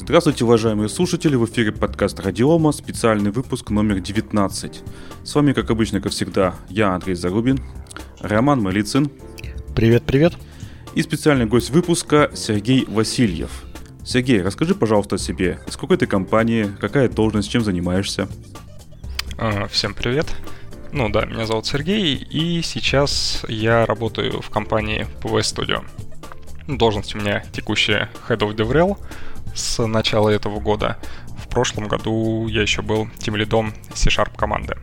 Здравствуйте, уважаемые слушатели, в эфире подкаст Радиома, специальный выпуск номер 19. С вами, как обычно, как всегда, я, Андрей Зарубин, Роман Малицын. Привет, привет. И специальный гость выпуска Сергей Васильев. Сергей, расскажи, пожалуйста, о себе. Из какой ты компании, какая должность, чем занимаешься? А, всем привет. Ну да, меня зовут Сергей, и сейчас я работаю в компании PV Studio. Должность у меня текущая Head of DevRel — с начала этого года. В прошлом году я еще был тем лидом C-Sharp команды.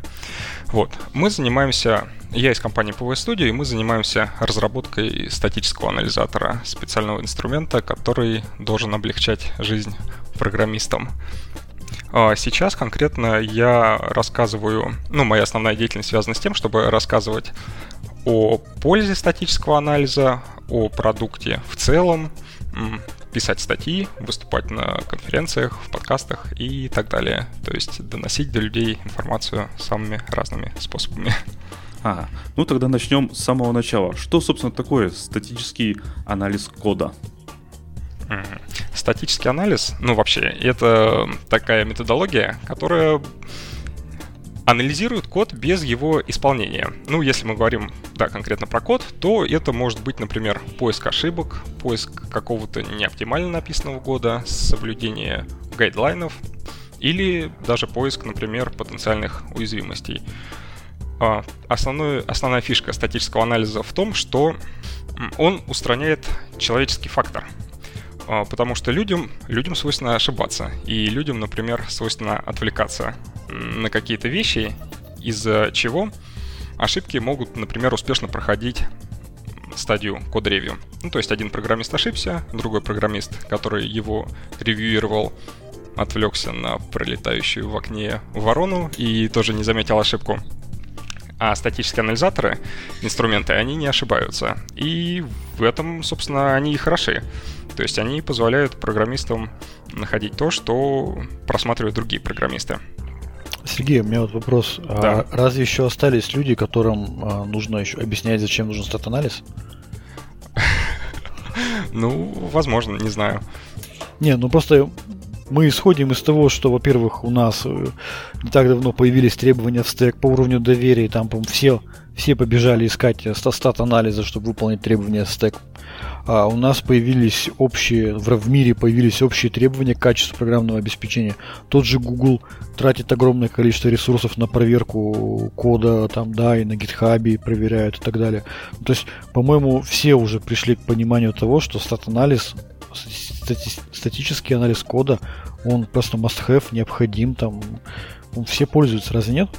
Вот. Мы занимаемся, я из компании PV Studio, и мы занимаемся разработкой статического анализатора, специального инструмента, который должен облегчать жизнь программистам. А сейчас конкретно я рассказываю, ну, моя основная деятельность связана с тем, чтобы рассказывать о пользе статического анализа, о продукте в целом, писать статьи, выступать на конференциях, в подкастах и так далее. То есть доносить до людей информацию самыми разными способами. Ага. Ну тогда начнем с самого начала. Что, собственно, такое статический анализ кода? Статический анализ, ну вообще, это такая методология, которая анализирует код без его исполнения. Ну, если мы говорим, да, конкретно про код, то это может быть, например, поиск ошибок, поиск какого-то неоптимально написанного кода, соблюдение гайдлайнов или даже поиск, например, потенциальных уязвимостей. А, основной, основная фишка статического анализа в том, что он устраняет человеческий фактор. А, потому что людям, людям свойственно ошибаться, и людям, например, свойственно отвлекаться на какие-то вещи, из-за чего ошибки могут, например, успешно проходить стадию код-ревью. Ну, то есть один программист ошибся, другой программист, который его ревьюировал, отвлекся на пролетающую в окне ворону и тоже не заметил ошибку. А статические анализаторы, инструменты, они не ошибаются. И в этом, собственно, они и хороши. То есть они позволяют программистам находить то, что просматривают другие программисты. Сергей, у меня вот вопрос. А да. А разве еще остались люди, которым а, нужно еще объяснять, зачем нужен стат-анализ? Ну, возможно, не знаю. Не, ну просто мы исходим из того, что, во-первых, у нас э, не так давно появились требования в стек по уровню доверия, и там, по все, все побежали искать стат-анализа, чтобы выполнить требования стек а у нас появились общие, в мире появились общие требования к качеству программного обеспечения. Тот же Google тратит огромное количество ресурсов на проверку кода, там, да, и на GitHub проверяют и так далее. То есть, по-моему, все уже пришли к пониманию того, что стат-анализ, стати- статический анализ кода, он просто must-have, необходим, там, все пользуются, разве нет?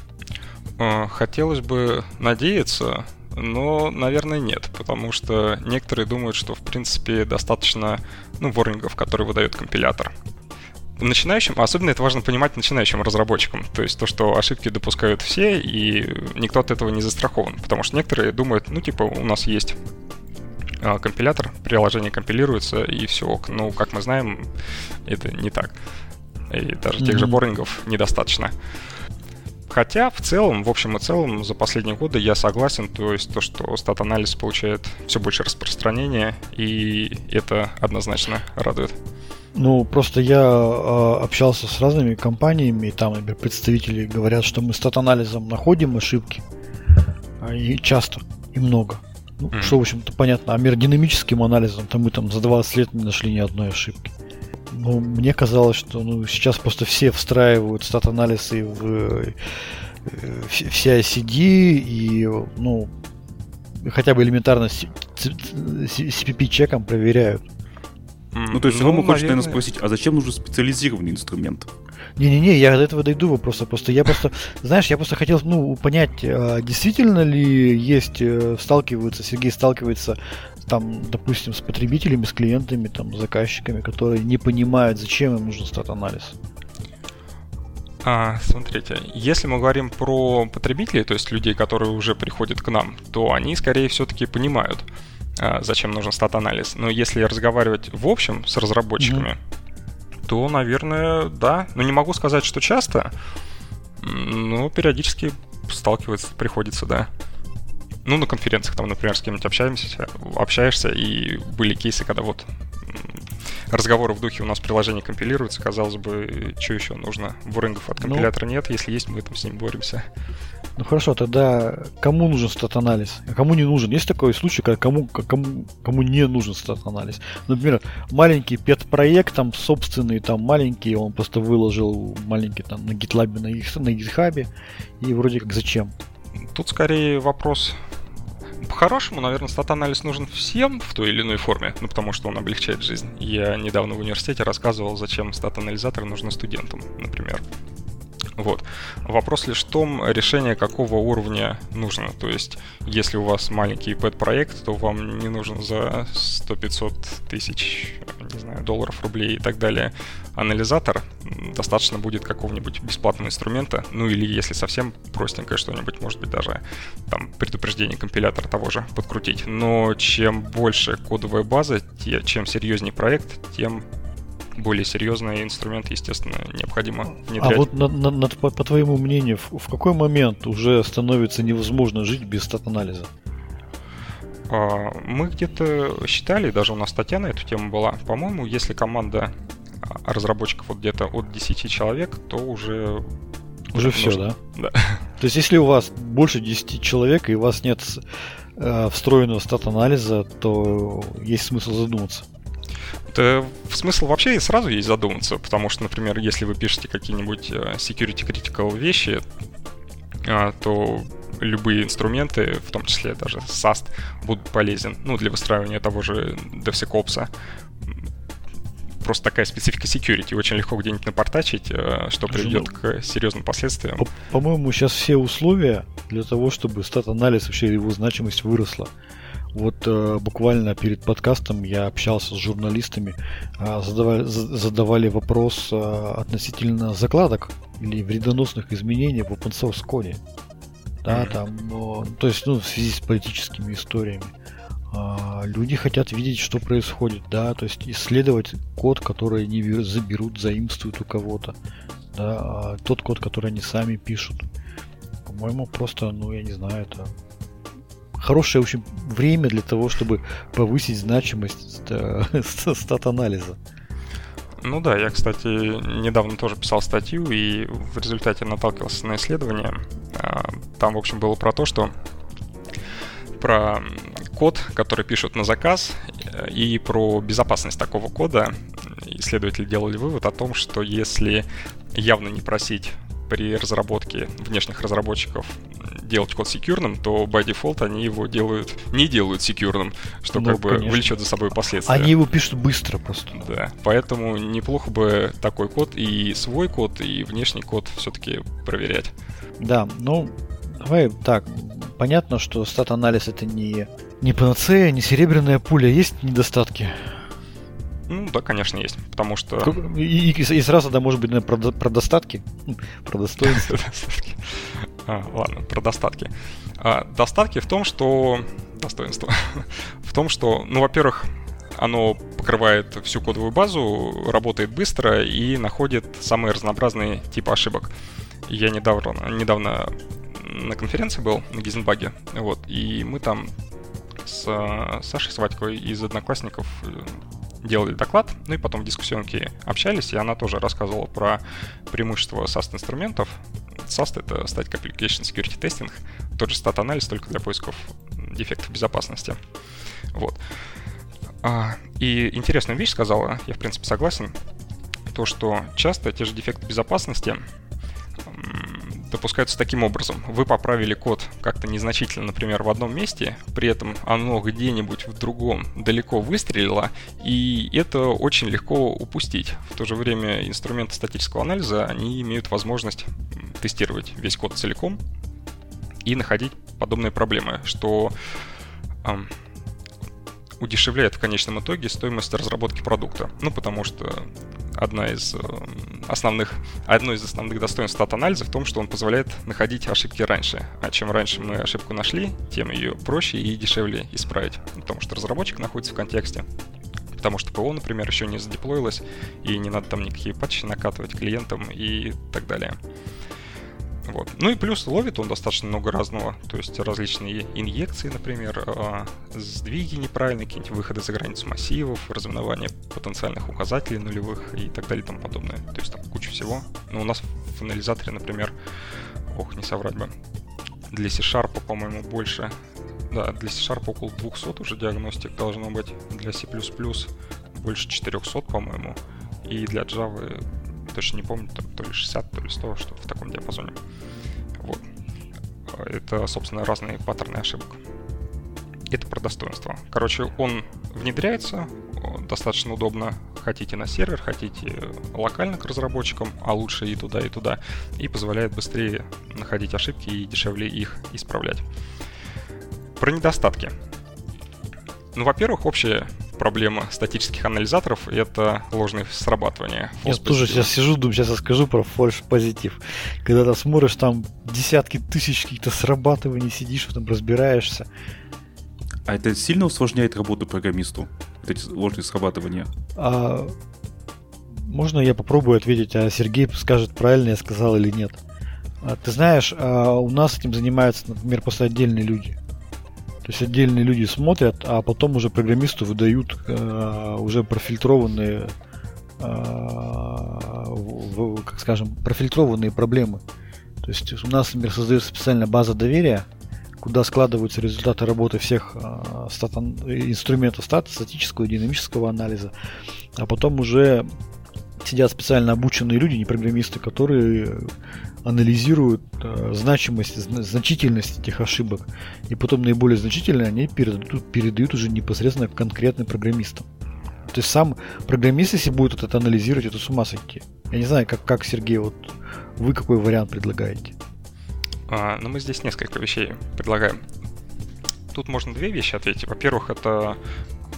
А, хотелось бы надеяться, но, наверное, нет, потому что некоторые думают, что, в принципе, достаточно ну, ворнингов, которые выдает компилятор. Начинающим, особенно это важно понимать начинающим разработчикам, то есть то, что ошибки допускают все, и никто от этого не застрахован, потому что некоторые думают, ну, типа, у нас есть компилятор, приложение компилируется, и все ок. Ну, как мы знаем, это не так. И даже mm-hmm. тех же ворнингов недостаточно. Хотя в целом, в общем и целом, за последние годы я согласен, то есть то, что стат-анализ получает все больше распространения, и это однозначно радует. Ну, просто я э, общался с разными компаниями, и там, например, представители говорят, что мы стат-анализом находим ошибки, а, и часто, и много. Ну, mm-hmm. Что, в общем-то, понятно. А динамическим анализом, то мы там за 20 лет не нашли ни одной ошибки. Ну, мне казалось, что ну, сейчас просто все встраивают стат-анализы в э, все ICD и, ну, хотя бы элементарно CPP-чеком проверяют. Ну, то есть, ну, хочешь, наверное, спросить, а зачем нужен специализированный инструмент? Не-не-не, я до этого дойду вопроса. Просто я просто, знаешь, я просто хотел, ну, понять, а действительно ли есть, э, сталкиваются, Сергей сталкивается там, допустим, с потребителями, с клиентами, там, с заказчиками, которые не понимают, зачем им нужен стат-анализ? А, смотрите, если мы говорим про потребителей, то есть людей, которые уже приходят к нам, то они скорее все-таки понимают, а, зачем нужен стат-анализ. Но если разговаривать в общем с разработчиками, mm-hmm. То, наверное, да. Но не могу сказать, что часто, но периодически сталкиваться приходится, да ну, на конференциях, там, например, с кем-нибудь общаемся, общаешься, и были кейсы, когда вот разговоры в духе у нас приложение компилируется, казалось бы, что еще нужно? Бурингов от ну. компилятора ну, нет, если есть, мы там с ним боремся. Ну хорошо, тогда кому нужен стат-анализ? А кому не нужен? Есть такой случай, когда кому, кому, кому не нужен стат-анализ? Например, маленький пет-проект, там собственный, там маленький, он просто выложил маленький там на GitLab, на, на GitHub, и вроде как зачем? Тут скорее вопрос по-хорошему, наверное, стат-анализ нужен всем в той или иной форме, ну, потому что он облегчает жизнь. Я недавно в университете рассказывал, зачем стат-анализаторы нужны студентам, например. Вот. Вопрос лишь в том, решение какого уровня нужно. То есть, если у вас маленький пэт-проект, то вам не нужен за 100-500 тысяч, не знаю, долларов, рублей и так далее анализатор. Достаточно будет какого-нибудь бесплатного инструмента. Ну или если совсем простенькое что-нибудь, может быть даже там предупреждение компилятора того же подкрутить. Но чем больше кодовая база, чем серьезнее проект, тем более серьезные инструменты, естественно, необходимо внедрять. А вот на, на, на, по, по твоему мнению, в, в какой момент уже становится невозможно жить без стат-анализа? А, мы где-то считали, даже у нас статья на эту тему была, по-моему, если команда разработчиков вот где-то от 10 человек, то уже уже все, нужно. да? Да. То есть, если у вас больше 10 человек и у вас нет э, встроенного стат-анализа, то есть смысл задуматься. Да, смысл вообще сразу есть задуматься, потому что, например, если вы пишете какие-нибудь э, security critical вещи, а, то любые инструменты, в том числе даже SAST, будут полезен ну, для выстраивания того же DevSecOps. Просто такая специфика security. Очень легко где-нибудь напортачить, э, что приведет к серьезным последствиям. По-моему, сейчас все условия для того, чтобы стат-анализ вообще его значимость выросла. Вот э, буквально перед подкастом я общался с журналистами, э, задавали, задавали вопрос э, относительно закладок или вредоносных изменений в open source коде. Да, mm-hmm. там, э, то есть, ну, в связи с политическими историями. Э, люди хотят видеть, что происходит, да, то есть исследовать код, который они заберут, заимствуют у кого-то, да, а тот код, который они сами пишут. По-моему, просто, ну, я не знаю, это хорошее, в общем, время для того, чтобы повысить значимость стат-анализа. Ну да, я, кстати, недавно тоже писал статью и в результате наталкивался на исследование. А, там, в общем, было про то, что про код, который пишут на заказ, и про безопасность такого кода. Исследователи делали вывод о том, что если явно не просить при разработке внешних разработчиков делать код секьюрным, то by default они его делают, не делают секьюрным, что ну, как бы конечно. влечет за собой последствия. Они его пишут быстро просто. Да, поэтому неплохо бы такой код и свой код, и внешний код все-таки проверять. Да, ну, давай так, понятно, что стат-анализ это не, не панацея, не серебряная пуля, есть недостатки? Ну да, конечно, есть. Потому что. И, и, и сразу, да, может быть, наверное, про, про достатки. Про достоинства. а, ладно, про достатки. А, достатки в том, что. Достоинство. в том, что, ну, во-первых, оно покрывает всю кодовую базу, работает быстро и находит самые разнообразные типы ошибок. Я недавно, недавно на конференции был на Гизенбаге, вот, и мы там с Сашей Сватьковой из одноклассников делали доклад, ну и потом в дискуссионке общались, и она тоже рассказывала про преимущества SAST-инструментов. SAST — это Static Application Security Testing, тот же стат-анализ, только для поисков дефектов безопасности. Вот. А, и интересную вещь сказала, я в принципе согласен, то, что часто те же дефекты безопасности допускаются таким образом. Вы поправили код как-то незначительно, например, в одном месте, при этом оно где-нибудь в другом далеко выстрелило, и это очень легко упустить. В то же время инструменты статического анализа, они имеют возможность тестировать весь код целиком и находить подобные проблемы, что эм, удешевляет в конечном итоге стоимость разработки продукта. Ну, потому что одна из э, основных, одно из основных достоинств стат-анализа в том, что он позволяет находить ошибки раньше. А чем раньше мы ошибку нашли, тем ее проще и дешевле исправить. Потому что разработчик находится в контексте. Потому что ПО, например, еще не задеплоилось, и не надо там никакие патчи накатывать клиентам и так далее. Вот. Ну и плюс ловит он достаточно много разного, то есть различные инъекции, например, э, сдвиги неправильные, какие-нибудь выходы за границу массивов, разминование потенциальных указателей нулевых и так далее и тому подобное. То есть там куча всего. Но у нас в анализаторе, например, ох, не соврать бы, для C-Sharp, по-моему, больше да, для C-Sharp около 200 уже диагностик должно быть, для C++ больше 400, по-моему, и для Java, точно не помню, то ли 60, то ли 100, что-то в таком диапазоне. Вот. Это, собственно, разные паттерны ошибок. Это про достоинство. Короче, он внедряется, достаточно удобно. Хотите на сервер, хотите локально к разработчикам, а лучше и туда, и туда. И позволяет быстрее находить ошибки и дешевле их исправлять. Про недостатки. Ну, во-первых, общая проблема статических анализаторов — это ложное срабатывание. Я тоже сейчас сижу, думаю, сейчас расскажу про фальш позитив. Когда ты смотришь, там десятки тысяч каких-то срабатываний, сидишь, там разбираешься. А это сильно усложняет работу программисту? Вот эти ложные срабатывания? А, можно я попробую ответить, а Сергей скажет, правильно я сказал или нет. А, ты знаешь, а у нас этим занимаются, например, просто отдельные люди. То есть отдельные люди смотрят, а потом уже программисту выдают э, уже профильтрованные, э, как скажем, профильтрованные проблемы. То есть у нас, например, создается специальная база доверия, куда складываются результаты работы всех э, инструментов стат, статического и динамического анализа, а потом уже сидят специально обученные люди, не программисты, которые анализируют э, значимость, значительность этих ошибок. И потом наиболее значительные они передают, передают уже непосредственно конкретным программистам. То есть сам программист, если будет это анализировать, это с ума сойти. Я не знаю, как, как Сергей, вот вы какой вариант предлагаете? А, ну, мы здесь несколько вещей предлагаем. Тут можно две вещи ответить. Во-первых, это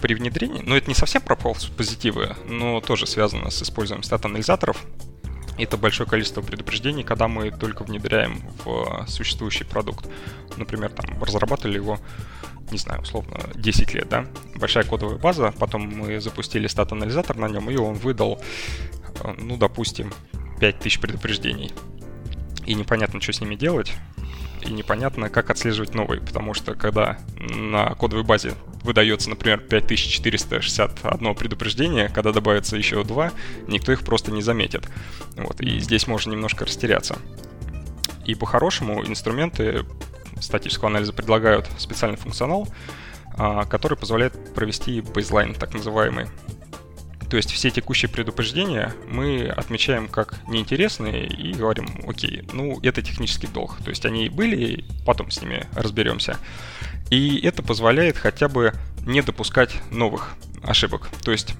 при внедрении, но это не совсем про позитивы, но тоже связано с использованием стат-анализаторов. Это большое количество предупреждений, когда мы только внедряем в существующий продукт. Например, там разрабатывали его, не знаю, условно, 10 лет, да? Большая кодовая база, потом мы запустили стат-анализатор на нем, и он выдал, э, ну, допустим, 5000 предупреждений. И непонятно, что с ними делать и непонятно, как отслеживать новые, потому что когда на кодовой базе выдается, например, 5461 предупреждение, когда добавится еще два, никто их просто не заметит. Вот, и здесь можно немножко растеряться. И по-хорошему инструменты статического анализа предлагают специальный функционал, а, который позволяет провести бейзлайн, так называемый. То есть все текущие предупреждения мы отмечаем как неинтересные и говорим, окей, ну это технический долг. То есть они были, потом с ними разберемся. И это позволяет хотя бы не допускать новых ошибок. То есть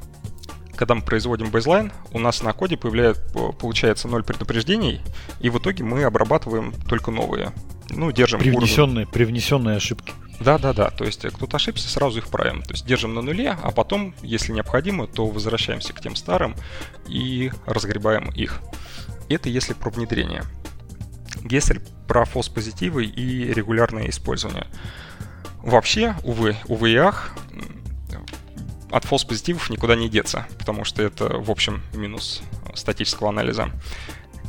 когда мы производим бейзлайн, у нас на коде появляется, получается 0 предупреждений, и в итоге мы обрабатываем только новые. Ну, держим привнесенные, уровень. привнесенные ошибки. Да, да, да. То есть кто-то ошибся, сразу их правим. То есть держим на нуле, а потом, если необходимо, то возвращаемся к тем старым и разгребаем их. Это если про внедрение. Если про фос-позитивы и регулярное использование. Вообще, увы, увы и ах, от фолс-позитивов никуда не деться, потому что это, в общем, минус статического анализа.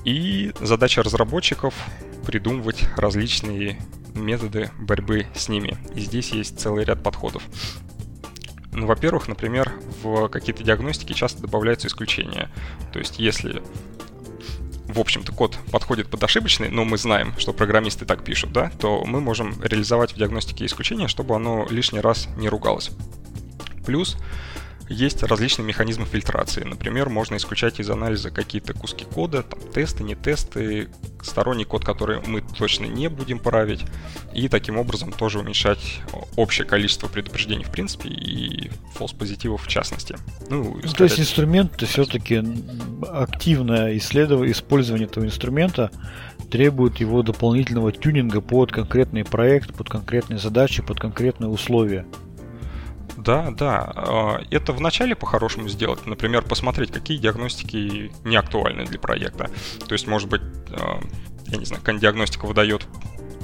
И задача разработчиков придумывать различные методы борьбы с ними. И здесь есть целый ряд подходов. Ну, во-первых, например, в какие-то диагностики часто добавляются исключения. То есть, если в общем-то, код подходит под ошибочный, но мы знаем, что программисты так пишут, да, то мы можем реализовать в диагностике исключение, чтобы оно лишний раз не ругалось. Плюс есть различные механизмы фильтрации. Например, можно исключать из анализа какие-то куски кода, там, тесты, не тесты, сторонний код, который мы точно не будем править, и таким образом тоже уменьшать общее количество предупреждений в принципе и false позитивов в частности. Ну, ну то есть инструмент все-таки активное исследование, использование этого инструмента требует его дополнительного тюнинга под конкретный проект, под конкретные задачи, под конкретные условия. Да, да. А, это вначале по-хорошему сделать. Например, посмотреть, какие диагностики не актуальны для проекта. То есть, может быть, а, я не знаю, диагностика выдает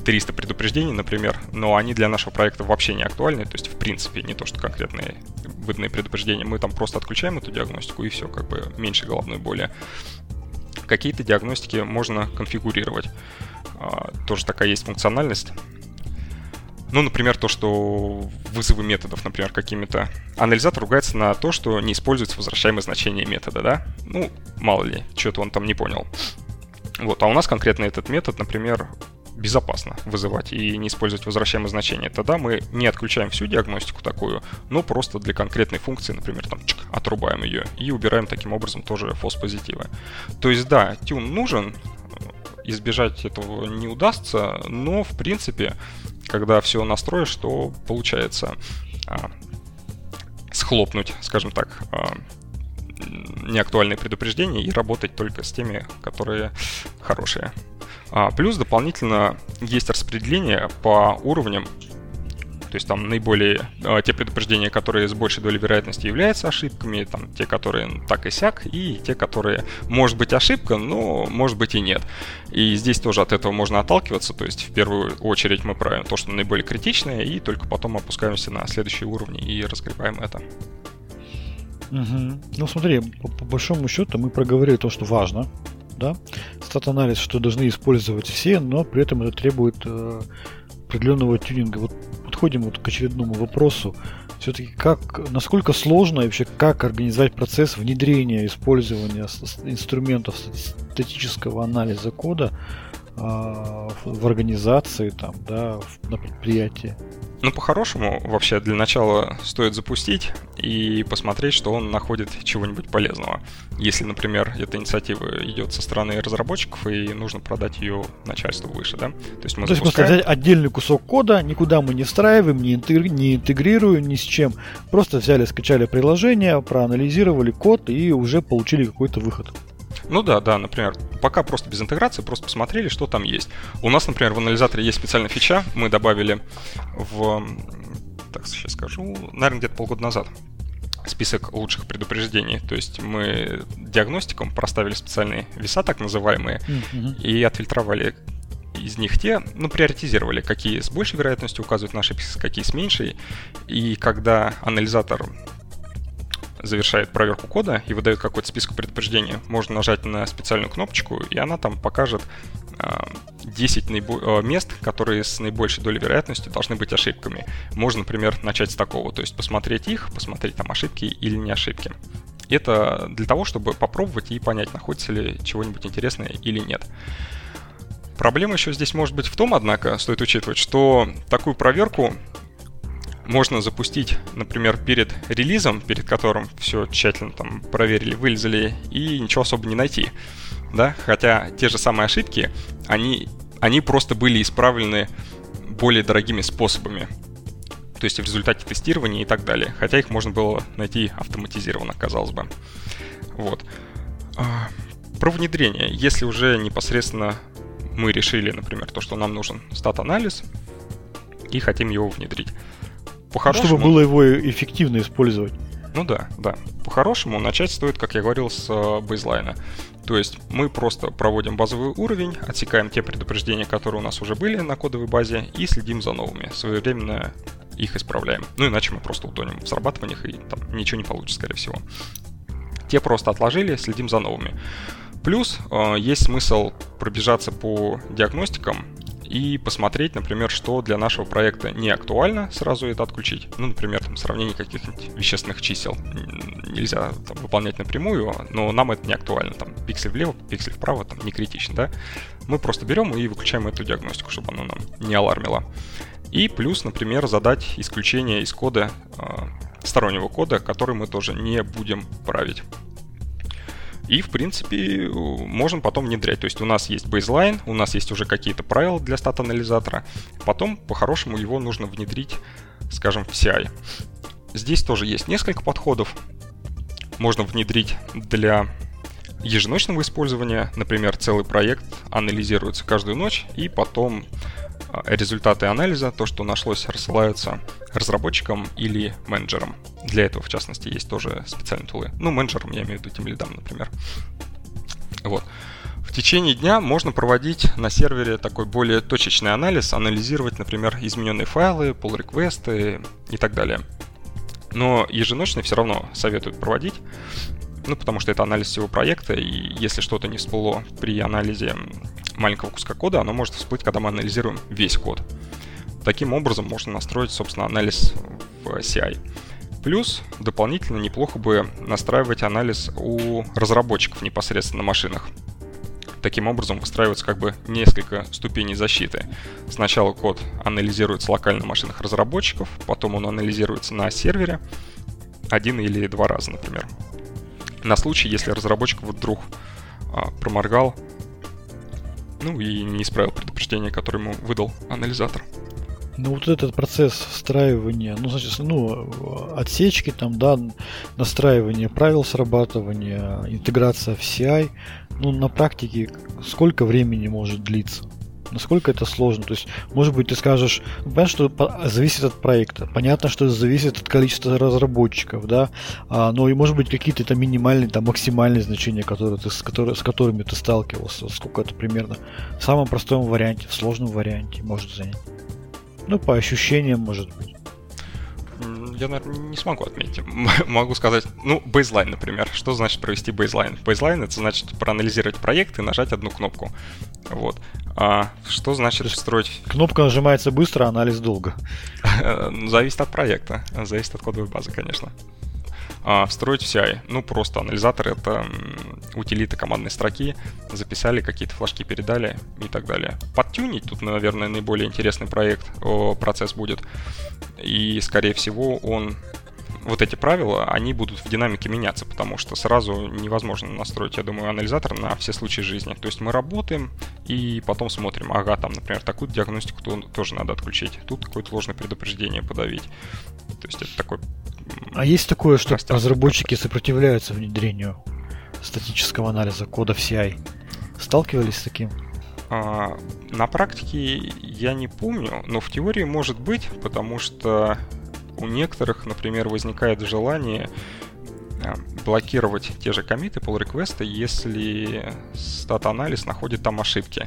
300 предупреждений, например, но они для нашего проекта вообще не актуальны, то есть в принципе не то, что конкретные выданные предупреждения, мы там просто отключаем эту диагностику и все, как бы меньше головной боли. Какие-то диагностики можно конфигурировать. а, тоже такая есть функциональность. Ну, например, то, что вызовы методов, например, какими-то... Анализатор ругается на то, что не используется возвращаемое значение метода, да? Ну, мало ли, что-то он там не понял. Вот, а у нас конкретно этот метод, например, безопасно вызывать и не использовать возвращаемое значение. Тогда мы не отключаем всю диагностику такую, но просто для конкретной функции, например, там чик, отрубаем ее и убираем таким образом тоже false-позитивы. То есть, да, тюн нужен, избежать этого не удастся, но в принципе, когда все настроишь, то получается а, схлопнуть, скажем так, а, неактуальные предупреждения и работать только с теми, которые хорошие. А, плюс дополнительно есть распределение по уровням то есть там наиболее э, те предупреждения, которые с большей долей вероятности являются ошибками, там те, которые так и сяк, и те, которые может быть ошибка, но может быть и нет. И здесь тоже от этого можно отталкиваться, то есть в первую очередь мы правим то, что наиболее критичное, и только потом опускаемся на следующие уровни и разгребаем это. Угу. Ну смотри, по, по большому счету мы проговорили то, что важно, да, стат-анализ, что должны использовать все, но при этом это требует э, определенного тюнинга. Вот подходим вот к очередному вопросу. Все-таки как, насколько сложно вообще как организовать процесс внедрения, использования инструментов статического анализа кода в организации, там, да, на предприятии? Ну, по-хорошему, вообще, для начала стоит запустить и посмотреть, что он находит чего-нибудь полезного. Если, например, эта инициатива идет со стороны разработчиков и нужно продать ее начальству выше, да? То есть мы То запускаем... есть взять отдельный кусок кода, никуда мы не встраиваем, не, интегри... не интегрируем ни с чем. Просто взяли, скачали приложение, проанализировали код и уже получили какой-то выход. Ну да, да, например, пока просто без интеграции, просто посмотрели, что там есть. У нас, например, в анализаторе есть специальная фича, мы добавили в... Так, сейчас скажу, наверное, где-то полгода назад список лучших предупреждений. То есть мы диагностикам проставили специальные веса, так называемые, mm-hmm. и отфильтровали из них те, ну, приоритизировали, какие с большей вероятностью указывают наши ошибки, какие с меньшей. И когда анализатор завершает проверку кода и выдает какой-то список предупреждений, можно нажать на специальную кнопочку, и она там покажет 10 а, наибо- а, мест, которые с наибольшей долей вероятности должны быть ошибками. Можно, например, начать с такого, то есть посмотреть их, посмотреть там ошибки или не ошибки. Это для того, чтобы попробовать и понять, находится ли чего-нибудь интересное или нет. Проблема еще здесь может быть в том, однако, стоит учитывать, что такую проверку можно запустить, например, перед релизом, перед которым все тщательно там проверили, вылезали, и ничего особо не найти. Да? Хотя те же самые ошибки, они, они просто были исправлены более дорогими способами. То есть в результате тестирования и так далее. Хотя их можно было найти автоматизированно, казалось бы. Вот. А, про внедрение. Если уже непосредственно мы решили, например, то, что нам нужен стат-анализ, и хотим его внедрить. По-хорошему... Чтобы было его эффективно использовать. Ну да, да. По-хорошему начать стоит, как я говорил, с э, бейзлайна. То есть мы просто проводим базовый уровень, отсекаем те предупреждения, которые у нас уже были на кодовой базе, и следим за новыми. Своевременно их исправляем. Ну иначе мы просто утонем в срабатываниях и там ничего не получится, скорее всего. Те просто отложили, следим за новыми. Плюс э, есть смысл пробежаться по диагностикам и посмотреть, например, что для нашего проекта не актуально, сразу это отключить. Ну, например, там, сравнение каких-нибудь вещественных чисел нельзя там, выполнять напрямую, но нам это не актуально. Там пиксель влево, пиксель вправо, там не критично, да? Мы просто берем и выключаем эту диагностику, чтобы она нам не алармила. И плюс, например, задать исключение из кода, э, стороннего кода, который мы тоже не будем править. И, в принципе, можем потом внедрять. То есть у нас есть бейзлайн, у нас есть уже какие-то правила для стат-анализатора. Потом, по-хорошему, его нужно внедрить, скажем, в CI. Здесь тоже есть несколько подходов. Можно внедрить для еженочного использования. Например, целый проект анализируется каждую ночь, и потом результаты анализа, то, что нашлось, рассылаются разработчикам или менеджерам. Для этого, в частности, есть тоже специальные тулы. Ну, менеджерам, я имею в виду тем лидам, например. Вот. В течение дня можно проводить на сервере такой более точечный анализ, анализировать, например, измененные файлы, pull реквесты и так далее. Но еженочно все равно советуют проводить, ну, потому что это анализ всего проекта, и если что-то не всплыло при анализе маленького куска кода, оно может всплыть, когда мы анализируем весь код. Таким образом можно настроить, собственно, анализ в CI. Плюс дополнительно неплохо бы настраивать анализ у разработчиков непосредственно на машинах. Таким образом выстраивается как бы несколько ступеней защиты. Сначала код анализируется локально на машинах разработчиков, потом он анализируется на сервере один или два раза, например. На случай, если разработчик вдруг а, проморгал, ну и не исправил предупреждение, которое ему выдал анализатор. Ну вот этот процесс встраивания, ну значит, ну отсечки там, да, настраивание правил срабатывания, интеграция в CI, ну на практике сколько времени может длиться? Насколько это сложно? То есть, может быть, ты скажешь, ну, понятно, что зависит от проекта, понятно, что зависит от количества разработчиков, да, а, но и может быть какие-то там минимальные, там максимальные значения, которые ты, с, которые, с которыми ты сталкивался, сколько это примерно в самом простом варианте, в сложном варианте может занять. Ну, по ощущениям, может быть. Я, наверное, не смогу отметить. Могу сказать, ну, бейзлайн, например. Что значит провести бейзлайн? Бейзлайн — это значит проанализировать проект и нажать одну кнопку. Вот. А что значит строить... Кнопка нажимается быстро, анализ долго. Зависит от проекта, зависит от кодовой базы, конечно. А, встроить в CI. Ну, просто анализатор — это утилиты командной строки, записали, какие-то флажки передали и так далее. Подтюнить тут, наверное, наиболее интересный проект, процесс будет. И, скорее всего, он вот эти правила, они будут в динамике меняться, потому что сразу невозможно настроить, я думаю, анализатор на все случаи жизни. То есть мы работаем и потом смотрим, ага, там, например, такую диагностику тоже надо отключить, тут какое-то ложное предупреждение подавить. То есть это такой... А есть такое, что разработчики сопротивляются внедрению статического анализа кода в CI? Сталкивались с таким? А, на практике я не помню, но в теории может быть, потому что у некоторых, например, возникает желание э, блокировать те же комиты, pull реквесты если стат-анализ находит там ошибки.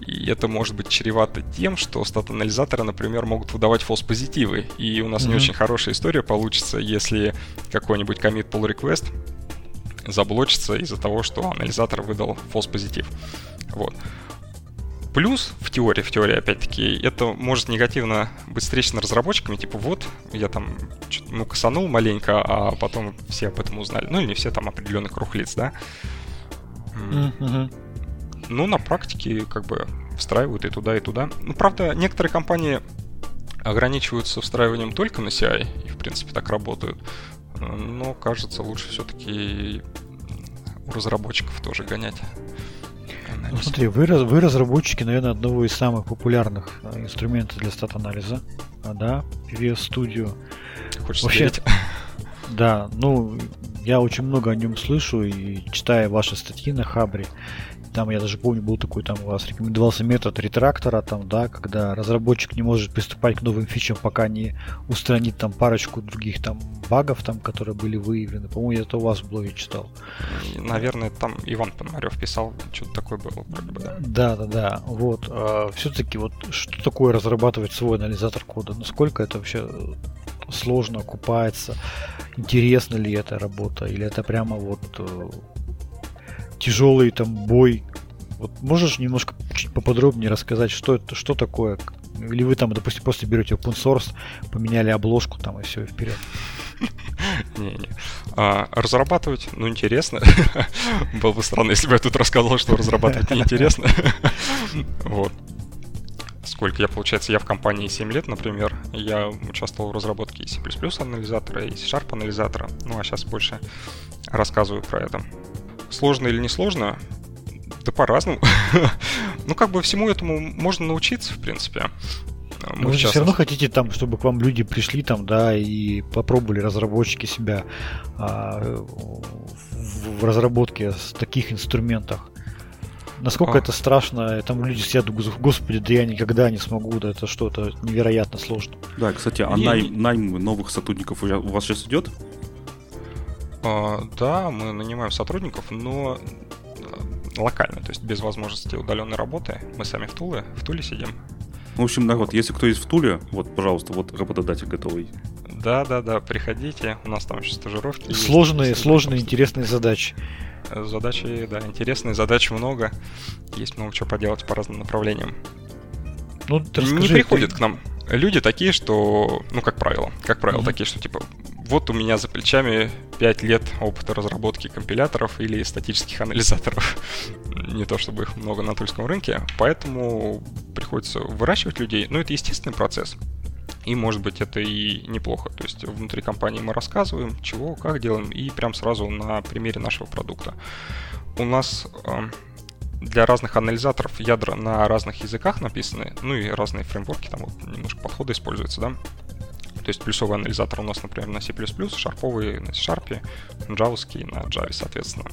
И это может быть чревато тем, что стат-анализаторы, например, могут выдавать фолс-позитивы. И у нас mm-hmm. не очень хорошая история получится, если какой-нибудь комит pull request заблочится из-за того, что анализатор выдал false-позитив. Вот. Плюс в теории, в теории, опять-таки, это может негативно быть встречено разработчиками, типа вот, я там ну, косанул маленько, а потом все об этом узнали. Ну, или не все, там определенный круг лиц, да? Mm-hmm. Ну, на практике, как бы, встраивают и туда, и туда. Ну, правда, некоторые компании ограничиваются встраиванием только на CI, и, в принципе, так работают. Но, кажется, лучше все-таки у разработчиков тоже гонять ну, смотри, вы, вы разработчики, наверное, одного из самых популярных э, инструментов для стат-анализа, а, да, PVS Studio. Хочешь Вообще, сказать? Да, ну, я очень много о нем слышу и читаю ваши статьи на Хабре. Там, я даже помню, был такой, там у вас рекомендовался метод ретрактора, там, да, когда разработчик не может приступать к новым фичам, пока не устранит там парочку других там багов, там, которые были выявлены. По-моему, это у вас в блоге читал. Наверное, там Иван Пономарев писал, что-то такое было, вроде бы, да. Да, да, да. Вот. А, все-таки вот что такое разрабатывать свой анализатор кода? Насколько это вообще сложно окупается? Интересна ли эта работа? Или это прямо вот э, тяжелый там бой. Вот можешь немножко чуть поподробнее рассказать, что это, что такое? Или вы там, допустим, просто берете open source, поменяли обложку там и все, и вперед. Не-не. А, разрабатывать, ну, интересно. Было бы странно, если бы я тут рассказывал, что разрабатывать неинтересно. Вот. Сколько я, получается, я в компании 7 лет, например, я участвовал в разработке C++ анализатора, и C-Sharp анализатора, ну, а сейчас больше рассказываю про это. Сложно или не сложно? Да по-разному. ну, как бы всему этому можно научиться, в принципе. Мы вы же все равно хотите там, чтобы к вам люди пришли там, да, и попробовали разработчики себя а, в, в разработке с таких инструментах. Насколько а. это страшно, там люди сидят, господи, да я никогда не смогу, да это что-то невероятно сложно. Да, кстати, а найм, найм новых сотрудников у вас сейчас идет? А, да, мы нанимаем сотрудников, но э, локально, то есть без возможности удаленной работы. Мы сами в Туле, в Туле сидим. В общем, народ, вот. если кто есть в Туле, вот, пожалуйста, вот работодатель готовый. Да, да, да, приходите, у нас там еще стажировки. Сложные, есть, сложные, интересные задачи. Задачи, да, интересные, задач много. Есть много чего поделать по разным направлениям. Ну, расскажи, не приходят ты... к нам люди такие, что, ну, как правило, как правило, mm-hmm. такие, что типа, вот у меня за плечами 5 лет опыта разработки компиляторов или статических анализаторов. Не то чтобы их много на тульском рынке, поэтому приходится выращивать людей. Но это естественный процесс. И, может быть, это и неплохо. То есть внутри компании мы рассказываем, чего, как делаем, и прям сразу на примере нашего продукта. У нас э, для разных анализаторов ядра на разных языках написаны, ну и разные фреймворки, там вот немножко подхода используются, да. То есть плюсовый анализатор у нас, например, на C++, шарповый на C-Sharp, джавовский на Java, соответственно.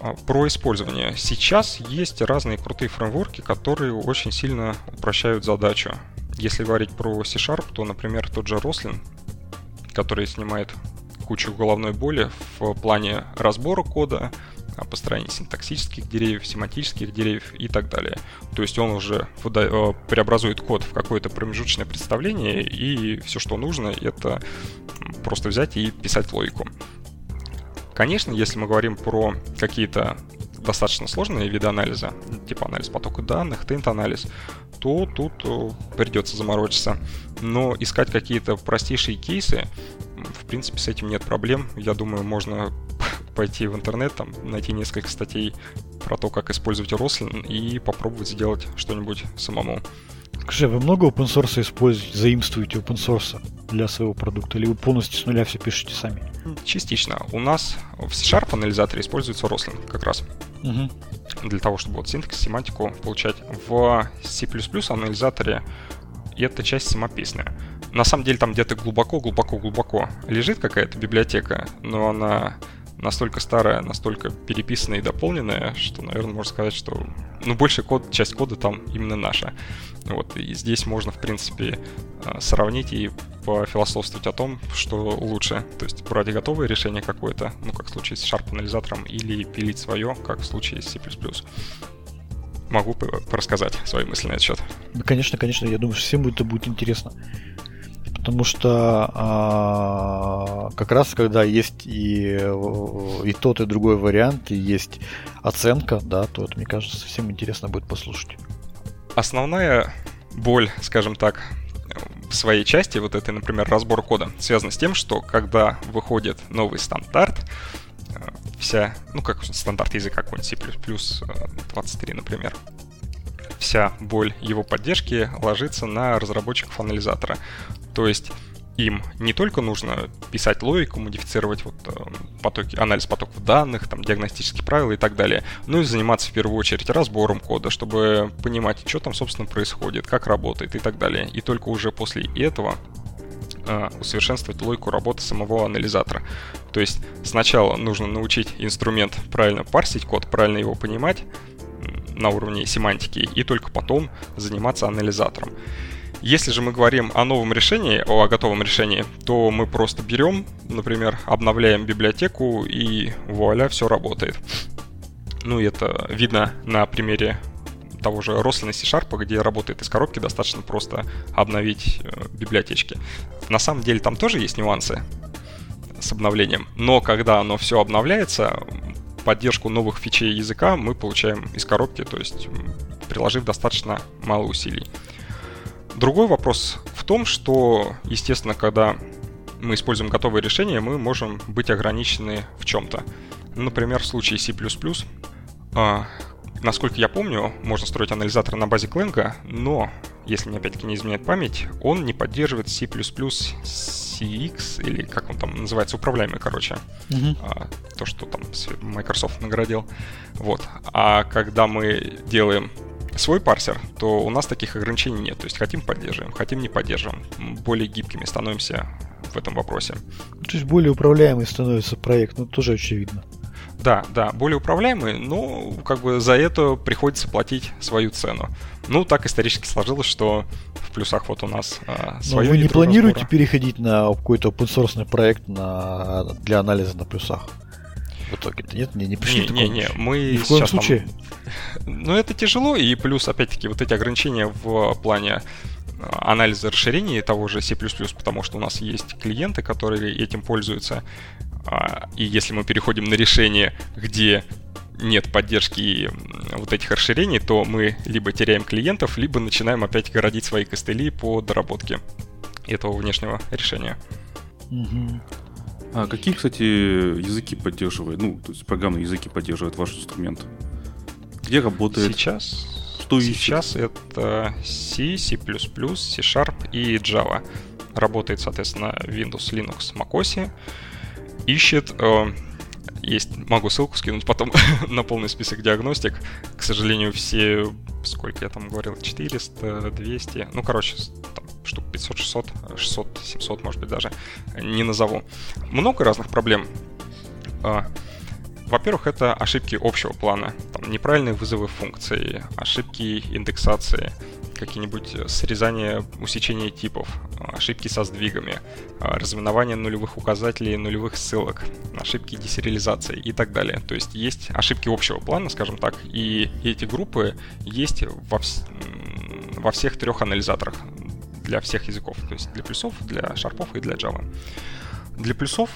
А, про использование. Сейчас есть разные крутые фреймворки, которые очень сильно упрощают задачу. Если говорить про C-Sharp, то, например, тот же Roslyn, который снимает кучу головной боли в плане разбора кода, построения синтаксических деревьев, семантических деревьев и так далее. То есть он уже э, преобразует код в какое-то промежуточное представление, и все, что нужно, это просто взять и писать логику. Конечно, если мы говорим про какие-то достаточно сложные виды анализа, типа анализ потока данных, тент-анализ, то тут э, придется заморочиться. Но искать какие-то простейшие кейсы, в принципе, с этим нет проблем. Я думаю, можно пойти в интернет, там, найти несколько статей про то, как использовать Roslyn и попробовать сделать что-нибудь самому. Скажи, вы много open source используете, заимствуете open source для своего продукта, или вы полностью с нуля все пишете сами? Частично. У нас в C-Sharp анализаторе используется Roslyn как раз. Угу. Для того, чтобы вот синтекс, семантику получать. В C++ анализаторе эта часть самописная. На самом деле там где-то глубоко-глубоко-глубоко лежит какая-то библиотека, но она настолько старая, настолько переписанная и дополненная, что, наверное, можно сказать, что ну, большая код, часть кода там именно наша. Вот, и здесь можно, в принципе, а, сравнить и пофилософствовать о том, что лучше. То есть брать готовое решение какое-то, ну, как в случае с Sharp-анализатором, или пилить свое, как в случае с C++ могу рассказать свои мысли на этот счет. Конечно, конечно, я думаю, что всем это будет интересно. Потому что а, как раз когда есть и, и тот, и другой вариант, и есть оценка, да, то это, мне кажется, совсем интересно будет послушать. Основная боль, скажем так, в своей части, вот этой, например, разбор кода, связана с тем, что когда выходит новый стандарт, э, вся, ну как стандарт языка какой-нибудь C++, 23, например, вся боль его поддержки ложится на разработчиков анализатора. То есть им не только нужно писать логику, модифицировать вот, э, потоки, анализ потоков данных, там, диагностические правила и так далее, но и заниматься в первую очередь разбором кода, чтобы понимать, что там, собственно, происходит, как работает и так далее. И только уже после этого э, усовершенствовать логику работы самого анализатора. То есть сначала нужно научить инструмент правильно парсить код, правильно его понимать на уровне семантики, и только потом заниматься анализатором. Если же мы говорим о новом решении, о готовом решении, то мы просто берем, например, обновляем библиотеку и вуаля, все работает. Ну и это видно на примере того же Roslyn C-Sharp, где работает из коробки, достаточно просто обновить э, библиотечки. На самом деле там тоже есть нюансы с обновлением, но когда оно все обновляется, поддержку новых фичей языка мы получаем из коробки, то есть приложив достаточно мало усилий. Другой вопрос в том, что, естественно, когда мы используем готовые решения, мы можем быть ограничены в чем-то. Например, в случае C++, а, насколько я помню, можно строить анализатор на базе Clang, но, если мне опять-таки не изменяет память, он не поддерживает C++ CX, или как он там называется, управляемый, короче. А, то, что там Microsoft наградил. Вот. А когда мы делаем свой парсер, то у нас таких ограничений нет. То есть хотим поддерживаем, хотим не поддерживаем. Более гибкими становимся в этом вопросе. То есть более управляемый становится проект, ну тоже очевидно. Да, да, более управляемый, но как бы за это приходится платить свою цену. Ну, так исторически сложилось, что в плюсах вот у нас а, Но вы не планируете разбора. переходить на какой-то open source проект на, для анализа на плюсах? В итоге-то нет, не, не пришли не, не, не, мы Ни в коем случае. Там... Ну, это тяжело, и плюс, опять-таки, вот эти ограничения в плане а, анализа расширений того же C++, потому что у нас есть клиенты, которые этим пользуются. А, и если мы переходим на решение, где нет поддержки вот этих расширений, то мы либо теряем клиентов, либо начинаем опять городить свои костыли по доработке этого внешнего решения. Угу. А какие, кстати, языки поддерживают, ну, то есть программные языки поддерживают ваш инструмент? Где работает? Сейчас, что сейчас ищет? это C, C++, C-Sharp и Java. Работает, соответственно, Windows, Linux, macOS. Ищет э, есть, могу ссылку скинуть потом на полный список диагностик. К сожалению, все, сколько я там говорил, 400, 200, ну, короче, там, штук 500, 600, 600, 700, может быть, даже, не назову. Много разных проблем. А, во-первых, это ошибки общего плана, там, неправильные вызовы функций, ошибки индексации, какие-нибудь срезания, усечения типов, ошибки со сдвигами, разминование нулевых указателей, нулевых ссылок, ошибки десериализации и так далее. То есть есть ошибки общего плана, скажем так, и эти группы есть во, вс- во всех трех анализаторах для всех языков, то есть для плюсов, для шарпов и для Java. Для плюсов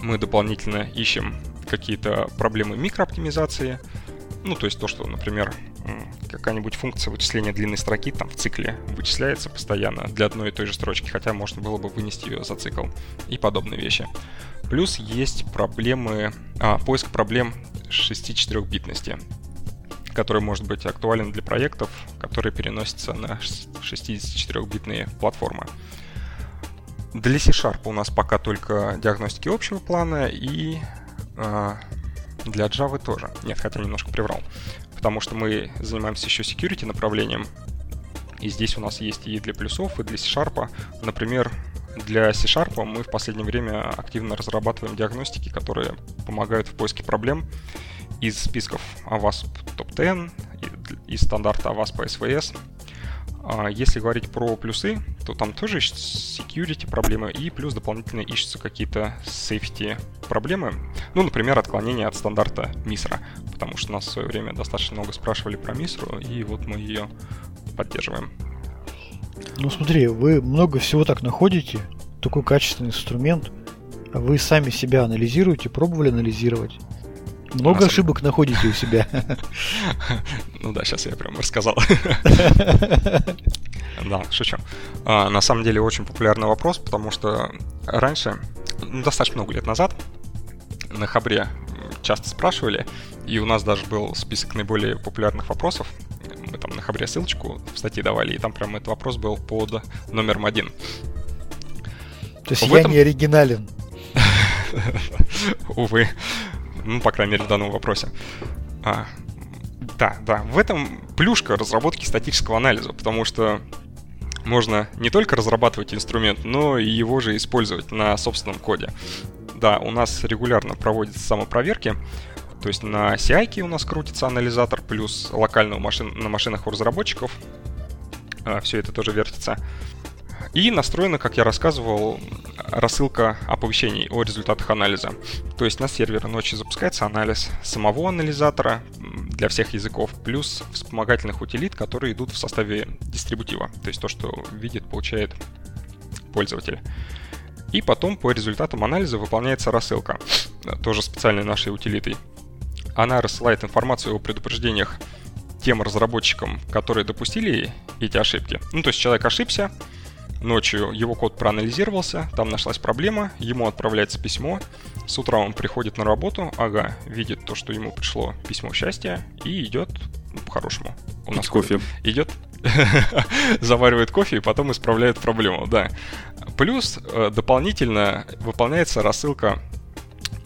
мы дополнительно ищем какие-то проблемы микрооптимизации. Ну, то есть то, что, например, какая-нибудь функция вычисления длинной строки там в цикле вычисляется постоянно для одной и той же строчки, хотя можно было бы вынести ее за цикл и подобные вещи. Плюс есть проблемы, а, поиск проблем 6-4-битности, который может быть актуален для проектов, которые переносятся на 64-битные платформы. Для C-Sharp у нас пока только диагностики общего плана и э, для Java тоже. Нет, хотя немножко приврал. Потому что мы занимаемся еще security направлением. И здесь у нас есть и для плюсов, и для C-Sharp. Например, для C-Sharp мы в последнее время активно разрабатываем диагностики, которые помогают в поиске проблем из списков AWASP Top 10, из стандарта AWASP SVS, а если говорить про плюсы, то там тоже security проблемы и плюс дополнительно ищутся какие-то safety проблемы. Ну, например, отклонение от стандарта MISRA, потому что нас в свое время достаточно много спрашивали про MISRA, и вот мы ее поддерживаем. Ну смотри, вы много всего так находите, такой качественный инструмент, а вы сами себя анализируете, пробовали анализировать? Много на ошибок самом... находите у себя. Ну да, сейчас я прям рассказал. Да, шучу. А, на самом деле очень популярный вопрос, потому что раньше, ну, достаточно много лет назад, на Хабре часто спрашивали, и у нас даже был список наиболее популярных вопросов. Мы там на Хабре ссылочку в статье давали, и там прям этот вопрос был под номером один. То есть в я этом... не оригинален. Увы ну, по крайней мере, в данном вопросе. А, да, да, в этом плюшка разработки статического анализа, потому что можно не только разрабатывать инструмент, но и его же использовать на собственном коде. Да, у нас регулярно проводятся самопроверки, то есть на CI у нас крутится анализатор, плюс локально машин, на машинах у разработчиков. А, все это тоже вертится. И настроена, как я рассказывал, рассылка оповещений о результатах анализа. То есть на сервере ночью запускается анализ самого анализатора для всех языков, плюс вспомогательных утилит, которые идут в составе дистрибутива. То есть то, что видит, получает пользователь. И потом по результатам анализа выполняется рассылка, тоже специальной нашей утилитой. Она рассылает информацию о предупреждениях тем разработчикам, которые допустили эти ошибки. Ну, то есть человек ошибся, Ночью его код проанализировался, там нашлась проблема, ему отправляется письмо. С утра он приходит на работу, ага, видит то, что ему пришло письмо счастья и идет ну, по-хорошему. У нас кофе. Идет, заваривает кофе и потом исправляет проблему, да. Плюс э, дополнительно выполняется рассылка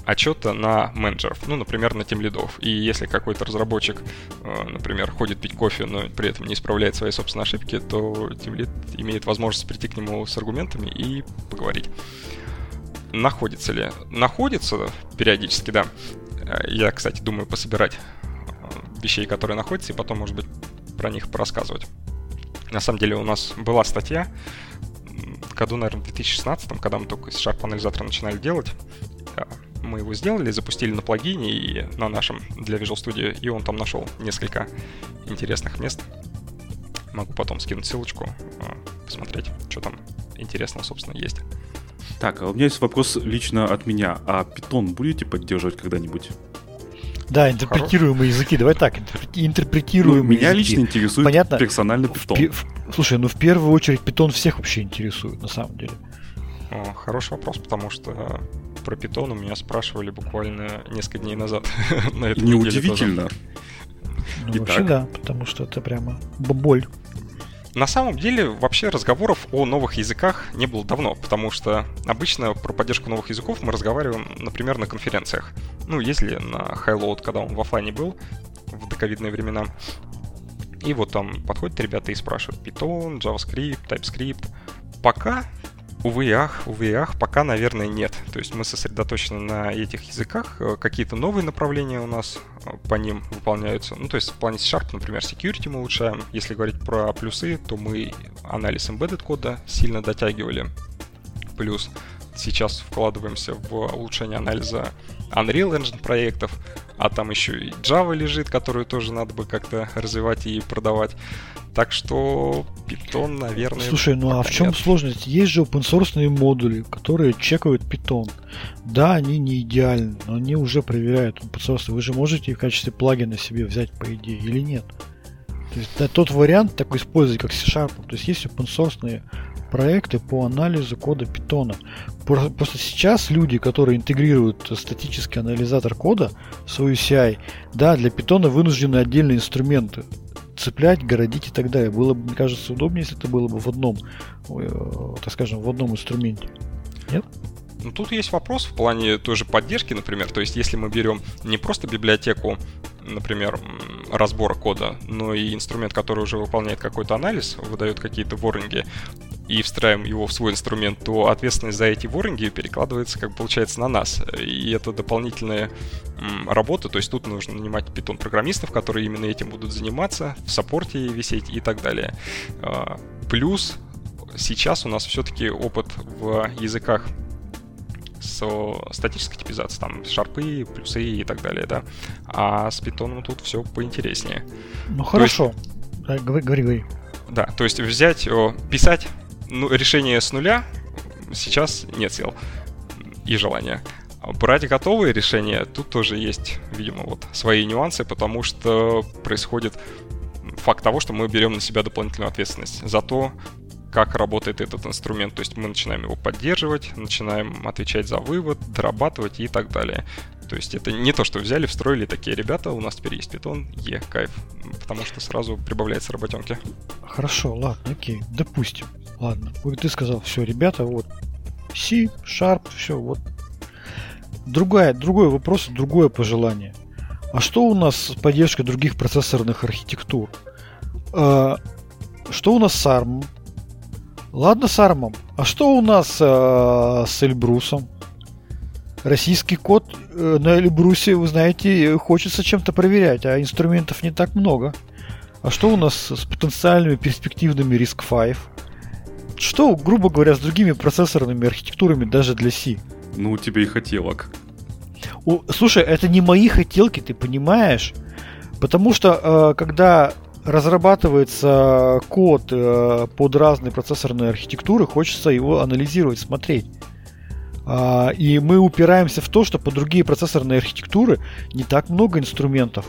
отчета на менеджеров, ну, например, на тем лидов. И если какой-то разработчик, э, например, ходит пить кофе, но при этом не исправляет свои собственные ошибки, то тем лид имеет возможность прийти к нему с аргументами и поговорить. Находится ли? Находится периодически, да. Я, кстати, думаю пособирать э, вещей, которые находятся, и потом, может быть, про них порассказывать. На самом деле у нас была статья в году, наверное, в 2016, когда мы только C-Sharp анализатор начинали делать мы его сделали, запустили на плагине и на нашем для Visual Studio, и он там нашел несколько интересных мест. Могу потом скинуть ссылочку, а, посмотреть, что там интересного, собственно, есть. Так, а у меня есть вопрос лично от меня. А Python будете поддерживать когда-нибудь? Да, интерпретируемые языки. Давай так, интерпретируемые ну, Меня языки. лично интересует Понятно? персональный питон. Слушай, ну в первую очередь питон всех вообще интересует, на самом деле. О, хороший вопрос, потому что про питон у меня спрашивали буквально несколько дней назад. на этой Неудивительно. Ну, вообще да, потому что это прямо боль. На самом деле, вообще разговоров о новых языках не было давно, потому что обычно про поддержку новых языков мы разговариваем, например, на конференциях. Ну, если на Highload, когда он в офлайне был, в доковидные времена. И вот там подходят ребята и спрашивают Python, JavaScript, TypeScript. Пока Увы и ах, увы пока, наверное, нет. То есть мы сосредоточены на этих языках, э, какие-то новые направления у нас э, по ним выполняются. Ну, то есть в плане C-Sharp, например, security мы улучшаем. Если говорить про плюсы, то мы анализ embedded кода сильно дотягивали. Плюс сейчас вкладываемся в улучшение анализа Unreal Engine проектов, а там еще и Java лежит, которую тоже надо бы как-то развивать и продавать. Так что Python, наверное... Слушай, ну а в чем нет. сложность? Есть же open source модули, которые чекают Python. Да, они не идеальны, но они уже проверяют open source. Вы же можете в качестве плагина себе взять, по идее, или нет? То есть да, тот вариант такой использовать, как C-Sharp. То есть есть open source проекты по анализу кода Python. Просто сейчас люди, которые интегрируют статический анализатор кода в свою CI, да, для Python вынуждены отдельные инструменты цеплять, городить и так далее. Было бы, мне кажется, удобнее, если это было бы в одном, э, так скажем, в одном инструменте. Нет? Ну, тут есть вопрос в плане той же поддержки, например. То есть, если мы берем не просто библиотеку, например, разбора кода, но и инструмент, который уже выполняет какой-то анализ, выдает какие-то ворнинги, и встраиваем его в свой инструмент, то ответственность за эти воринги перекладывается, как получается, на нас. И это дополнительная работа, то есть тут нужно нанимать питон-программистов, которые именно этим будут заниматься, в саппорте висеть и так далее. А, плюс сейчас у нас все-таки опыт в языках с статической типизацией, там шарпы, плюсы и так далее, да. А с питоном тут все поинтереснее. Ну хорошо, есть, говори, говори, говори. Да, то есть взять, писать ну, решение с нуля сейчас нет сил и желания. Брать готовые решения, тут тоже есть, видимо, вот свои нюансы, потому что происходит факт того, что мы берем на себя дополнительную ответственность за то, как работает этот инструмент. То есть мы начинаем его поддерживать, начинаем отвечать за вывод, дорабатывать и так далее. То есть это не то, что взяли, встроили такие ребята, у нас теперь есть питон, е, кайф. Потому что сразу прибавляется работенки. Хорошо, ладно, окей, допустим. Ладно, вот ты сказал, все, ребята, вот C, Sharp, все, вот. Другая, другой вопрос, другое пожелание. А что у нас с поддержкой других процессорных архитектур? А, что у нас с ARM? Ладно с ARM. А что у нас а, с Эльбрусом? Российский код э, на Эльбрусе, вы знаете, хочется чем-то проверять, а инструментов не так много. А что у нас с потенциальными перспективными RISC-V? что, грубо говоря, с другими процессорными архитектурами даже для C? Ну, у тебя и хотелок. О, слушай, это не мои хотелки, ты понимаешь? Потому что, э, когда разрабатывается код э, под разные процессорные архитектуры, хочется его анализировать, смотреть. Э, и мы упираемся в то, что по другие процессорные архитектуры не так много инструментов.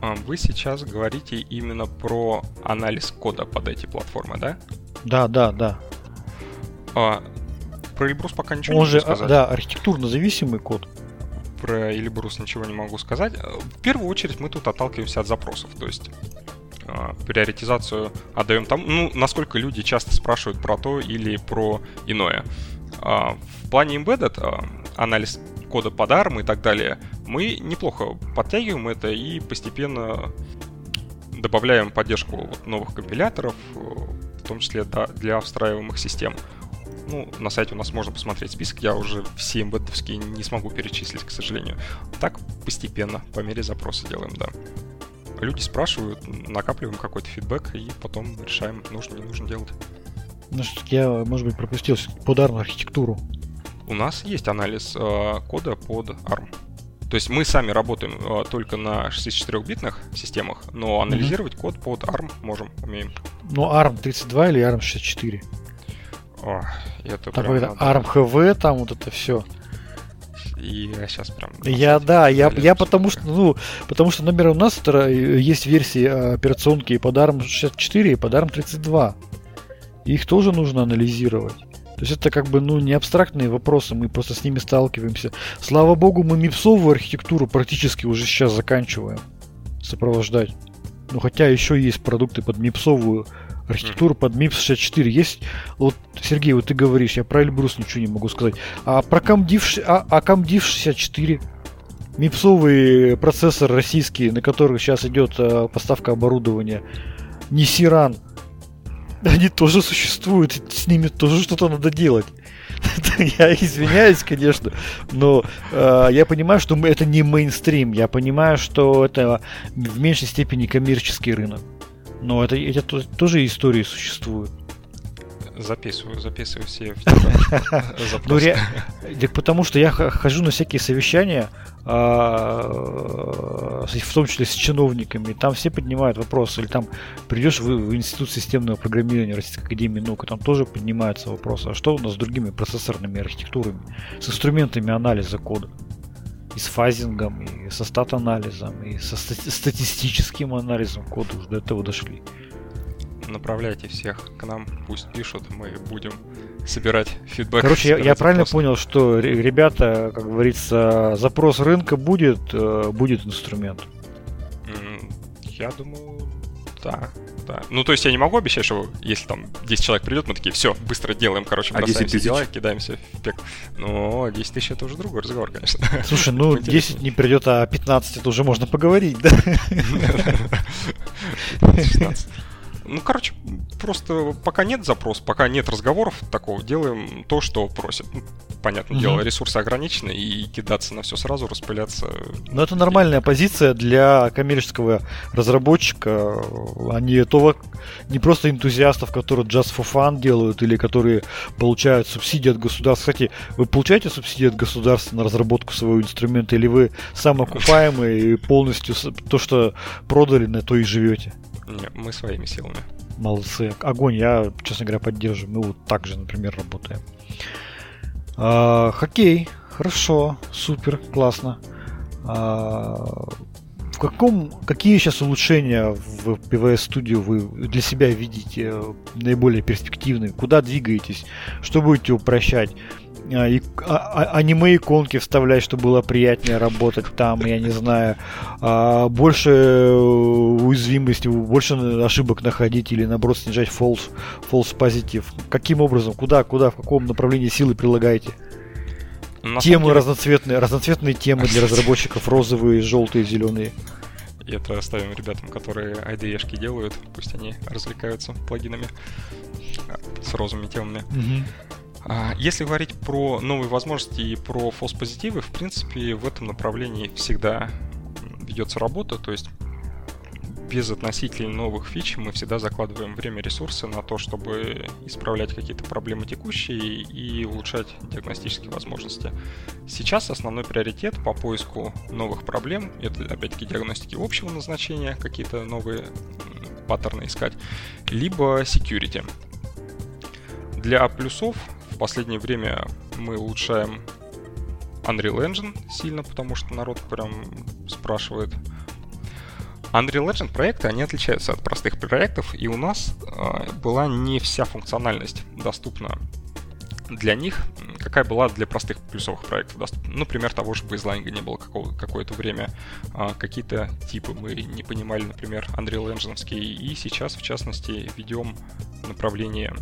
А, вы сейчас говорите именно про анализ кода под эти платформы, да? Да, да, да. А, про Эльбрус пока ничего Он не же, могу сказать. Да, архитектурно зависимый код. Про Эльбрус ничего не могу сказать. В первую очередь мы тут отталкиваемся от запросов. То есть а, приоритизацию отдаем там, ну, насколько люди часто спрашивают про то или про иное. А, в плане embedded а, анализ кода под ARM и так далее, мы неплохо подтягиваем это и постепенно добавляем поддержку новых компиляторов, в том числе для встраиваемых систем. Ну, на сайте у нас можно посмотреть список, я уже все эмбедовские не смогу перечислить, к сожалению. Так постепенно, по мере запроса делаем, да. Люди спрашивают, накапливаем какой-то фидбэк и потом решаем, нужно, не нужно делать. Ну что я, может быть, пропустил под ARM архитектуру. У нас есть анализ э, кода под ARM. То есть мы сами работаем э, только на 64-битных системах, но анализировать mm-hmm. код под ARM можем, умеем. Ну, ARM 32 или ARM 64? О, это там прям. ARM HV, там вот это все. И сейчас прям... Я, да, я, я потому что, ну, потому что номер у нас есть версии операционки и под ARM64, и под ARM32. Их тоже нужно анализировать. То есть это как бы ну, не абстрактные вопросы, мы просто с ними сталкиваемся. Слава богу, мы мипсовую архитектуру практически уже сейчас заканчиваем сопровождать. Ну хотя еще есть продукты под мипсовую архитектуру, под MIPS 64 есть. Вот, Сергей, вот ты говоришь, я про Эльбрус ничего не могу сказать. А про CamDiv, а, а CamDiv 64? Мипсовый процессор российский, на который сейчас идет а, поставка оборудования. Не Сиран они тоже существуют, с ними тоже что-то надо делать. я извиняюсь, конечно, но э, я понимаю, что это не мейнстрим, я понимаю, что это в меньшей степени коммерческий рынок. Но это, эти тоже истории существуют. Записываю, записываю все Ну, так потому что я хожу на всякие совещания, а, в том числе с чиновниками, там все поднимают вопросы. Или там придешь в, Институт системного программирования Российской Академии Наук, там тоже поднимаются вопросы. А что у нас с другими процессорными архитектурами, с инструментами анализа кода? И с фазингом, и со стат-анализом, и со статистическим анализом кода уже до этого дошли направляйте всех к нам, пусть пишут, мы будем собирать фидбэк. Короче, я, я правильно понял, что ребята, как говорится, запрос рынка будет, э, будет инструмент. Я думаю, да. Да. Ну, то есть я не могу обещать, что если там 10 человек придет, мы такие, все, быстро делаем, короче, бросаем а 10 тысяч? дела, кидаемся в пек. Но 10 тысяч это уже другой разговор, конечно. Слушай, ну 10 не придет, а 15 это уже можно поговорить, да? 16. Ну, короче, просто пока нет запроса, пока нет разговоров такого, делаем то, что просят. Ну, понятное угу. дело, ресурсы ограничены, и кидаться на все сразу, распыляться. Но это нормальная позиция для коммерческого разработчика, а не того, не просто энтузиастов, которые just for fun делают, или которые получают субсидии от государства. Кстати, вы получаете субсидии от государства на разработку своего инструмента, или вы самоокупаемый и полностью то, что продали, на то и живете? Не, мы своими силами. Молодцы. Огонь, я, честно говоря, поддерживаю. Мы вот так же, например, работаем. А, хоккей. Хорошо, супер, классно. А, в каком, какие сейчас улучшения в PVS Studio вы для себя видите наиболее перспективные? Куда двигаетесь? Что будете упрощать? А, и, а, а, аниме-иконки вставлять, чтобы было приятнее работать там, я не знаю, а, больше уязвимости, больше ошибок находить или наоборот снижать false, false positive. Каким образом, куда, куда, в каком направлении силы прилагаете? На темы деле... разноцветные, разноцветные темы для разработчиков, розовые, желтые, зеленые. Это оставим ребятам, которые IDE-шки делают, пусть они развлекаются плагинами с розовыми темами. Угу. А, если говорить про новые возможности и про false позитивы, в принципе, в этом направлении всегда ведется работа, то есть без относительно новых фич мы всегда закладываем время, ресурсы на то, чтобы исправлять какие-то проблемы текущие и улучшать диагностические возможности. Сейчас основной приоритет по поиску новых проблем — это, опять-таки, диагностики общего назначения, какие-то новые паттерны искать, либо security. Для плюсов последнее время мы улучшаем Unreal Engine сильно, потому что народ прям спрашивает. Unreal Engine проекты, они отличаются от простых проектов, и у нас э, была не вся функциональность доступна для них, какая была для простых плюсовых проектов доступна. Например, того же бейзлайнга не было какого- какое-то время. А, какие-то типы мы не понимали, например, Unreal Engine, и сейчас, в частности, ведем направление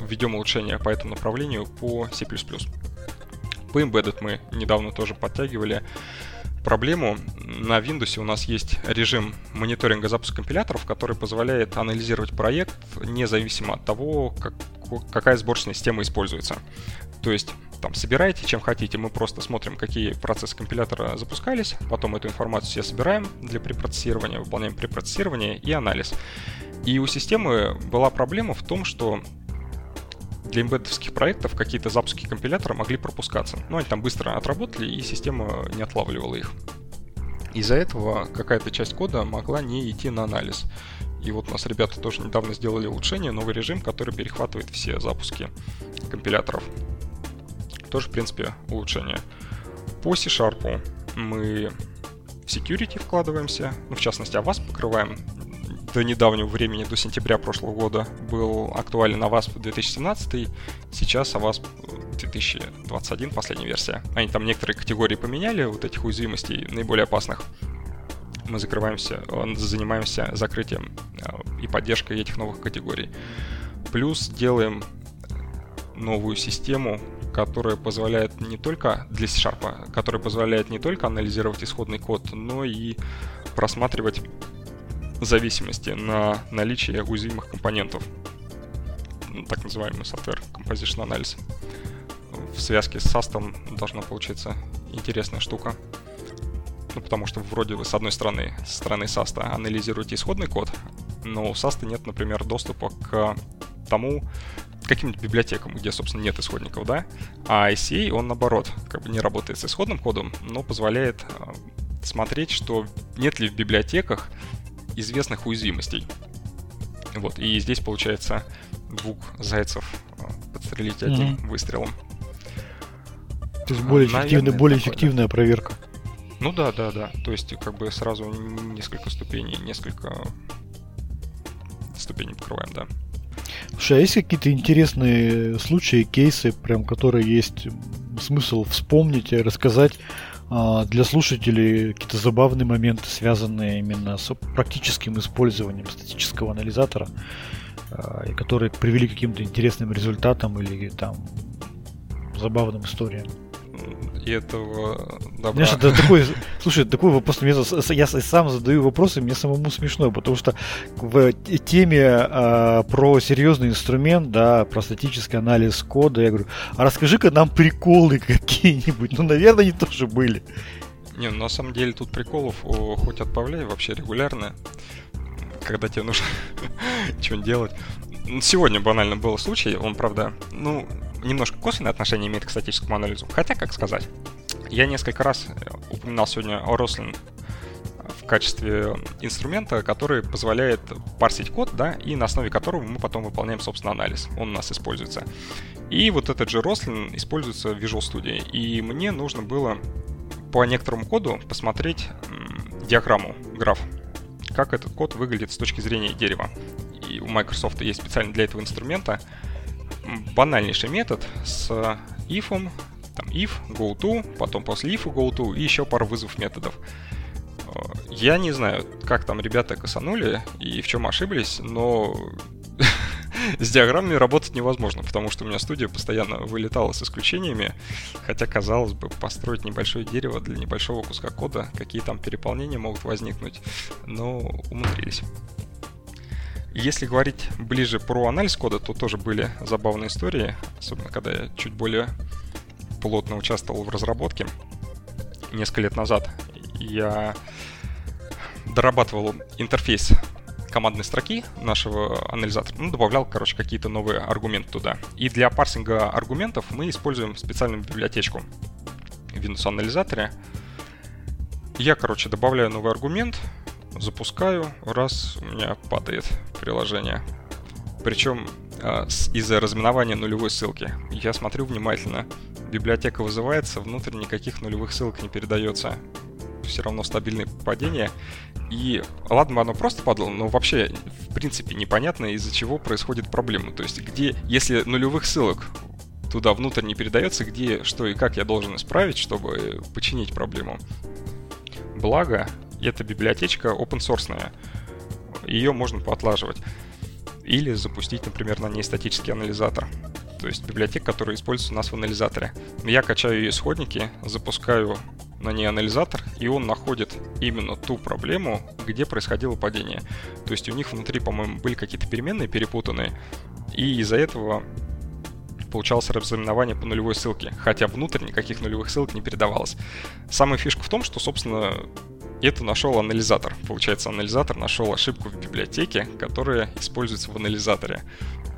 введем улучшения по этому направлению по C++. По Embedded мы недавно тоже подтягивали проблему. На Windows у нас есть режим мониторинга запуска компиляторов, который позволяет анализировать проект независимо от того, как, какая сборочная система используется. То есть там собирайте, чем хотите. Мы просто смотрим, какие процессы компилятора запускались, потом эту информацию все собираем для препроцессирования, выполняем препроцессирование и анализ. И у системы была проблема в том, что для эмбедовских проектов какие-то запуски компилятора могли пропускаться. Ну, они там быстро отработали, и система не отлавливала их. Из-за этого какая-то часть кода могла не идти на анализ. И вот у нас ребята тоже недавно сделали улучшение, новый режим, который перехватывает все запуски компиляторов. Тоже, в принципе, улучшение. По C-Sharp мы в security вкладываемся, ну, в частности, AWASP покрываем. До недавнего времени, до сентября прошлого года, был актуален AWASP 2017, сейчас AWASP 2021, последняя версия. Они там некоторые категории поменяли, вот этих уязвимостей, наиболее опасных. Мы закрываемся, занимаемся закрытием э, и поддержкой этих новых категорий. Плюс делаем новую систему которая позволяет не только для C-Sharp, которая позволяет не только анализировать исходный код, но и просматривать зависимости на наличие уязвимых компонентов. Ну, так называемый software composition analysis. В связке с SAST должна получиться интересная штука. Ну, потому что вроде вы с одной стороны, со стороны SAST анализируете исходный код, но у SAST нет, например, доступа к тому, каким-нибудь библиотекам, где, собственно, нет исходников, да, а ICA, он наоборот, как бы не работает с исходным кодом, но позволяет э, смотреть, что нет ли в библиотеках известных уязвимостей. Вот, и здесь получается двух зайцев э, подстрелить одним mm-hmm. выстрелом. То есть более эффективная, более такое, эффективная да. проверка. Ну да, да, да. То есть как бы сразу несколько ступеней, несколько ступеней покрываем, да. Слушай, а есть какие-то интересные случаи, кейсы, прям которые есть смысл вспомнить и рассказать для слушателей какие-то забавные моменты, связанные именно с практическим использованием статического анализатора, а, которые привели к каким-то интересным результатам или там забавным историям? И этого добра. Знаешь, это такой, слушай, такой вопрос, я сам задаю вопросы, мне самому смешно, потому что в теме э, про серьезный инструмент, да, про статический анализ кода, я говорю, а расскажи-ка нам приколы какие-нибудь. Ну, наверное, они тоже были. Не, ну, на самом деле тут приколов о, хоть отправляй вообще регулярно, когда тебе нужно что-нибудь делать. Сегодня банально был случай, он, правда, ну, немножко косвенное отношение имеет к статическому анализу. Хотя, как сказать, я несколько раз э, упоминал сегодня о Roslyn в качестве инструмента, который позволяет парсить код, да, и на основе которого мы потом выполняем, собственно, анализ. Он у нас используется. И вот этот же Roslyn используется в Visual Studio. И мне нужно было по некоторому коду посмотреть диаграмму, граф, как этот код выглядит с точки зрения дерева. И у Microsoft есть специально для этого инструмента банальнейший метод с if, там if, go to, потом после if go to и еще пару вызовов методов. Э, я не знаю, как там ребята косанули и в чем ошиблись, но с диаграммами работать невозможно, потому что у меня студия постоянно вылетала с исключениями, хотя, казалось бы, построить небольшое дерево для небольшого куска кода, какие там переполнения могут возникнуть, но умудрились. Если говорить ближе про анализ кода, то тоже были забавные истории, особенно когда я чуть более плотно участвовал в разработке. Несколько лет назад я дорабатывал интерфейс командной строки нашего анализатора, ну, добавлял, короче, какие-то новые аргументы туда. И для парсинга аргументов мы используем специальную библиотечку в Windows анализаторе. Я, короче, добавляю новый аргумент, запускаю, раз, у меня падает приложение. Причем э, из-за разминования нулевой ссылки. Я смотрю внимательно. Библиотека вызывается, внутрь никаких нулевых ссылок не передается. Все равно стабильное падение. И ладно, оно просто падало, но вообще, в принципе, непонятно, из-за чего происходит проблема. То есть, где, если нулевых ссылок туда внутрь не передается, где, что и как я должен исправить, чтобы починить проблему. Благо, эта библиотечка open source. Ее можно поотлаживать. Или запустить, например, на ней статический анализатор. То есть библиотека, которая используется у нас в анализаторе. Я качаю ее исходники, запускаю на ней анализатор, и он находит именно ту проблему, где происходило падение. То есть у них внутри, по-моему, были какие-то переменные перепутанные, и из-за этого получалось разыменование по нулевой ссылке, хотя внутрь никаких нулевых ссылок не передавалось. Самая фишка в том, что, собственно, это нашел анализатор. Получается, анализатор нашел ошибку в библиотеке, которая используется в анализаторе.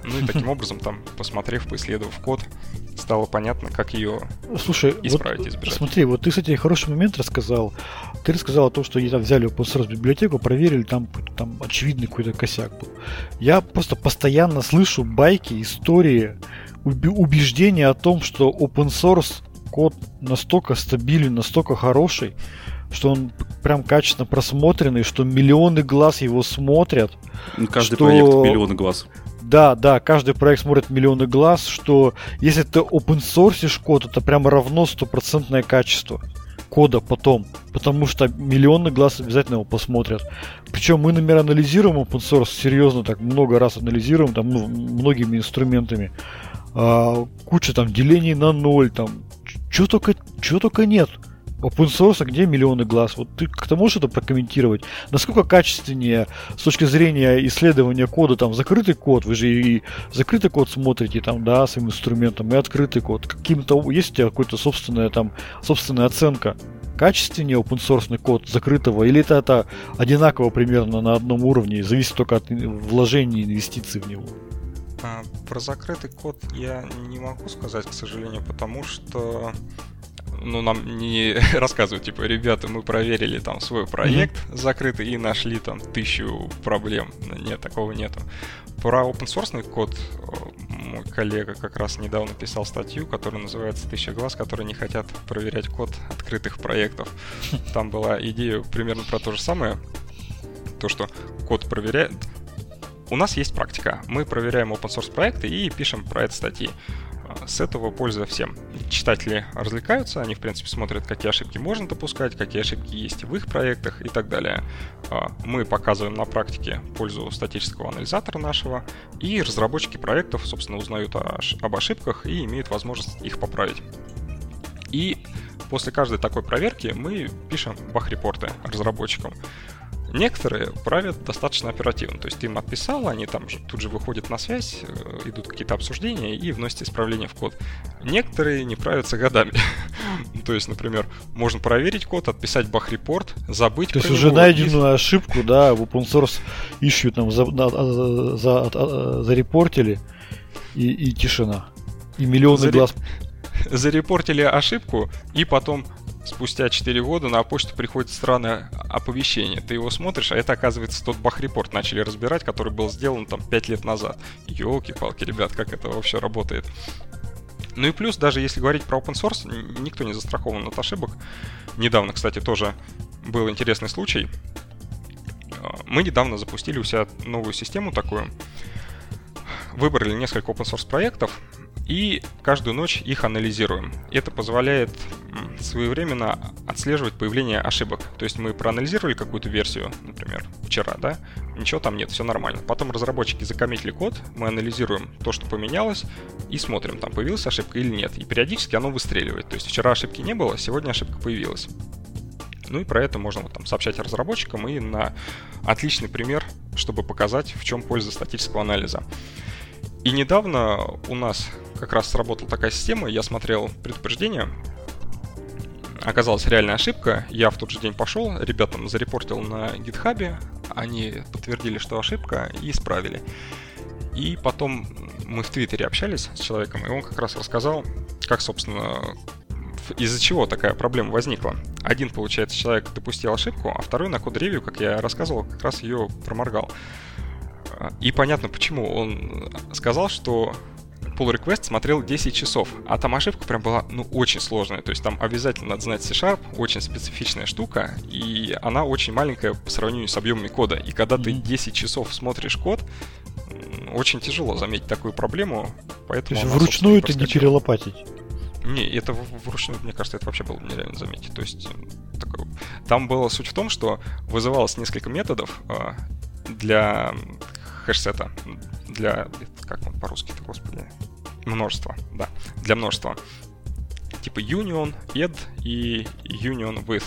Ну и таким образом, там, посмотрев, поисследовав код, стало понятно, как ее Слушай, исправить вот, избежать. Смотри, вот ты, кстати, хороший момент рассказал. Ты рассказал о том, что там взяли open source библиотеку, проверили, там, там очевидный какой-то косяк был. Я просто постоянно слышу байки, истории, убеждения о том, что open source код настолько стабилен, настолько хороший, что он прям качественно просмотренный, что миллионы глаз его смотрят. Каждый что... проект миллионы глаз. Да, да, каждый проект смотрит миллионы глаз, что если ты open source код, это прямо равно стопроцентное качество кода потом, потому что миллионы глаз обязательно его посмотрят. Причем мы, например, анализируем open source серьезно, так много раз анализируем, там, ну, многими инструментами. А, куча там делений на ноль, там, что только, что только нет. Open source, а где миллионы глаз? Вот ты как-то можешь это прокомментировать? Насколько качественнее с точки зрения исследования кода, там, закрытый код, вы же и закрытый код смотрите, там, да, своим инструментом, и открытый код. Каким-то, есть у тебя какой-то собственная, там, собственная оценка? Качественнее open source код закрытого, или это, это одинаково примерно на одном уровне, зависит только от вложений и инвестиций в него? А, про закрытый код я не могу сказать, к сожалению, потому что ну, нам не рассказывают, типа, ребята, мы проверили там свой проект mm-hmm. закрытый и нашли там тысячу проблем. Нет, такого нету. Про open source код мой коллега как раз недавно писал статью, которая называется «Тысяча глаз, которые не хотят проверять код открытых проектов». Там была идея примерно про то же самое. То, что код проверяет... У нас есть практика. Мы проверяем open source проекты и пишем про это статьи. С этого польза всем. Читатели развлекаются, они, в принципе, смотрят, какие ошибки можно допускать, какие ошибки есть в их проектах и так далее. А, мы показываем на практике пользу статического анализатора нашего, и разработчики проектов, собственно, узнают об ошибках и имеют возможность их поправить. И после каждой такой проверки мы пишем бах-репорты разработчикам. Некоторые правят достаточно оперативно, то есть ты им отписал, они там же тут же выходят на связь, э, идут какие-то обсуждения и вносят исправления в код. Некоторые не правятся годами. то есть, например, можно проверить код, отписать бах-репорт, забыть То есть уже найденную ошибку, да, в open source ищут там за, за, за, зарепортили и, и тишина. И миллионы Заре... глаз зарепортили ошибку, и потом спустя 4 года на почту приходит странное оповещение. Ты его смотришь, а это оказывается тот бах-репорт начали разбирать, который был сделан там 5 лет назад. Ёлки-палки, ребят, как это вообще работает? Ну и плюс, даже если говорить про open source, никто не застрахован от ошибок. Недавно, кстати, тоже был интересный случай. А, мы недавно запустили у себя новую систему такую. Выбрали несколько open source проектов, и каждую ночь их анализируем. Это позволяет своевременно отслеживать появление ошибок. То есть мы проанализировали какую-то версию, например, вчера, да, ничего там нет, все нормально. Потом разработчики закоммитили код, мы анализируем то, что поменялось, и смотрим, там появилась ошибка или нет. И периодически оно выстреливает. То есть вчера ошибки не было, сегодня ошибка появилась. Ну и про это можно вот, там, сообщать разработчикам и на отличный пример, чтобы показать, в чем польза статического анализа. И недавно у нас как раз сработала такая система, я смотрел предупреждение, оказалась реальная ошибка, я в тот же день пошел, ребятам зарепортил на гитхабе, они подтвердили, что ошибка, и исправили. И потом мы в Твиттере общались с человеком, и он как раз рассказал, как, собственно, из-за чего такая проблема возникла. Один, получается, человек допустил ошибку, а второй на код-ревью, как я рассказывал, как раз ее проморгал. И понятно почему. Он сказал, что pull request смотрел 10 часов, а там ошибка прям была, ну, очень сложная. То есть там обязательно надо знать C-Sharp, очень специфичная штука, и она очень маленькая по сравнению с объемами кода. И когда ты 10 часов смотришь код, очень тяжело заметить такую проблему, поэтому... То есть вручную ты не перелопатить? Не, это вручную, мне кажется, это вообще было нереально заметить. То есть такой... там была суть в том, что вызывалось несколько методов а, для хэшсета, для... Как он по-русски-то, господи? Множество, да, для множества. Типа union, add и union with.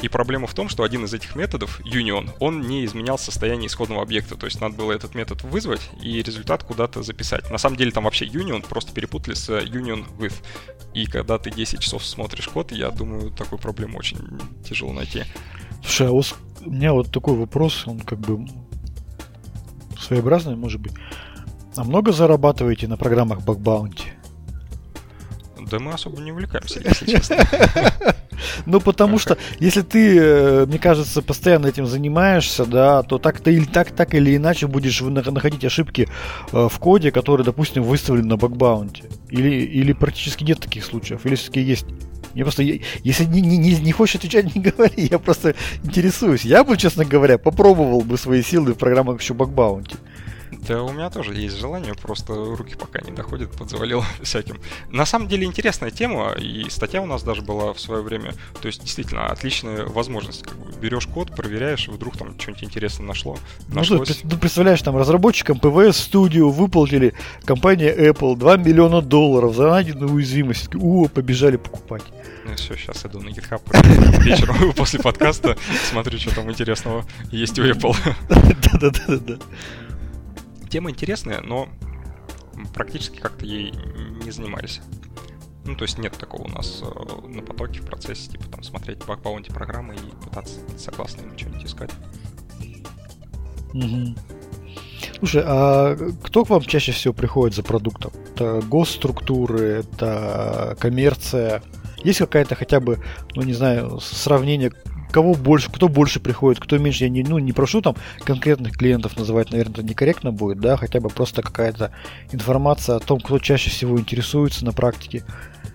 И проблема в том, что один из этих методов, union, он не изменял состояние исходного объекта. То есть надо было этот метод вызвать и результат куда-то записать. На самом деле там вообще union просто перепутали с union with. И когда ты 10 часов смотришь код, я думаю, такую проблему очень тяжело найти. Слушай, а у меня вот такой вопрос, он как бы своеобразный, может быть. А много зарабатываете на программах Bounty? Да мы особо не увлекаемся, если честно. Ну, потому что, если ты, э, мне кажется, постоянно этим занимаешься, да, то так ты или так, так или иначе будешь находить ошибки э, в коде, которые, допустим, выставлены на бакбаунте. Или, или практически нет таких случаев, или все-таки есть. Я просто, если не, не, не, не хочешь отвечать, не говори, я просто интересуюсь. Я бы, честно говоря, попробовал бы свои силы в программах еще бакбаунти. Да у меня тоже есть желание, просто руки пока не доходят, подзавалил всяким. На самом деле интересная тема, и статья у нас даже была в свое время. То есть действительно отличная возможность. Как бы берешь код, проверяешь, вдруг там что-нибудь интересное нашло. Ну, ты, ну, представляешь, там разработчикам PVS-Studio выплатили компания Apple 2 миллиона долларов за найденную уязвимость. О, побежали покупать. Ну все, сейчас иду на GitHub вечером после подкаста, смотрю, что там интересного есть у Apple. Да-да-да. Тема интересная, но практически как-то ей не занимались. Ну, то есть нет такого у нас э, на потоке в процессе, типа там смотреть bug bounty программы и пытаться согласно им что-нибудь искать. Угу. Слушай, а кто к вам чаще всего приходит за продуктом? Это госструктуры, это коммерция? Есть какая-то хотя бы, ну не знаю, сравнение кого больше, кто больше приходит, кто меньше. Я не, ну, не прошу там конкретных клиентов называть, наверное, это некорректно будет, да, хотя бы просто какая-то информация о том, кто чаще всего интересуется на практике.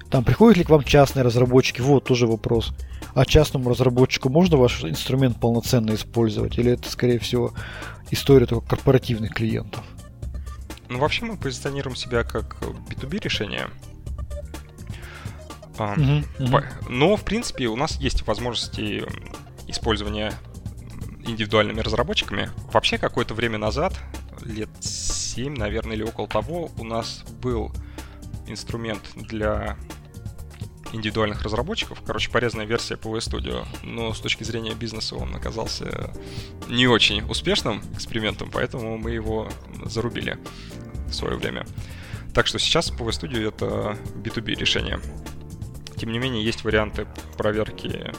Там приходят ли к вам частные разработчики? Вот тоже вопрос. А частному разработчику можно ваш инструмент полноценно использовать? Или это, скорее всего, история только корпоративных клиентов? Ну, вообще мы позиционируем себя как B2B решение. Uh-huh, uh-huh. Но, в принципе, у нас есть возможности использования индивидуальными разработчиками. Вообще, какое-то время назад, лет 7, наверное, или около того, у нас был инструмент для индивидуальных разработчиков. Короче, порезанная версия PV Studio. Но с точки зрения бизнеса он оказался не очень успешным экспериментом, поэтому мы его зарубили в свое время. Так что сейчас PV Studio это B2B решение. Тем не менее, есть варианты проверки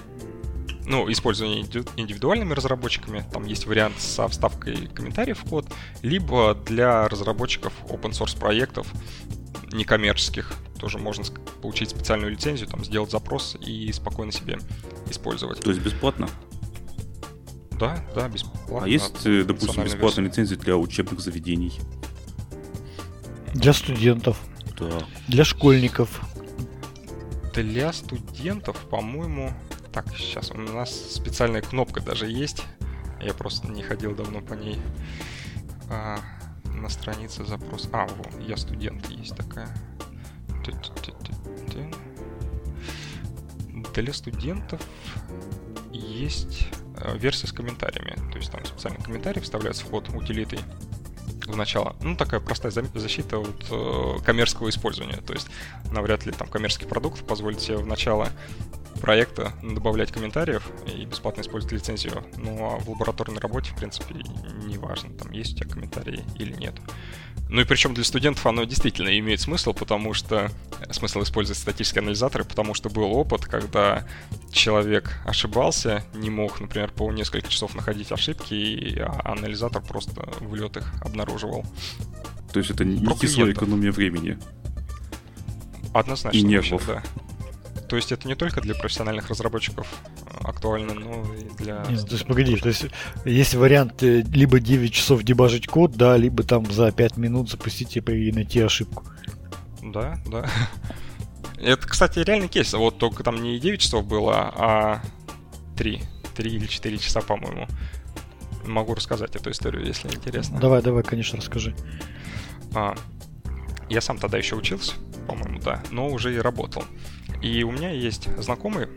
ну, использования индивидуальными разработчиками, там есть вариант со вставкой комментариев в код, либо для разработчиков open source проектов некоммерческих тоже можно получить специальную лицензию, там сделать запрос и спокойно себе использовать. То есть бесплатно? Да, да, бесплатно. А есть, э, допустим, бесплатная лицензия для учебных заведений? Для студентов. Да. Для школьников для студентов, по-моему... Так, сейчас у нас специальная кнопка даже есть. Я просто не ходил давно по ней. А, на странице запрос... А, во, я студент, есть такая. Для студентов есть э, версия с комментариями. То есть там специальный комментарий вставляется в код утилитой в начало. Ну, такая простая защита от э, коммерческого использования. То есть навряд ли там коммерческий продукт позволит себе в начало проекта добавлять комментариев и бесплатно использовать лицензию. Ну а в лабораторной работе, в принципе, не важно, там есть у тебя комментарии или нет. Ну и причем для студентов оно действительно имеет смысл, потому что смысл использовать статические анализаторы, потому что был опыт, когда человек ошибался, не мог, например, по несколько часов находить ошибки, и анализатор просто в лед их обнаруживал. То есть это не кислая экономия времени. Однозначно. И нервов. Да. То есть это не только для профессиональных разработчиков а, актуально, но и для... Нет, то есть погоди, то есть есть вариант э, либо 9 часов дебажить код, да, либо там за 5 минут запустить и найти ошибку. Да, да. Это, кстати, реальный кейс. Вот только там не 9 часов было, а 3. 3 или 4 часа, по-моему. Могу рассказать эту историю, если интересно. Давай, давай, конечно, расскажи. А, я сам тогда еще учился, по-моему, да, но уже и работал. И у меня есть знакомый,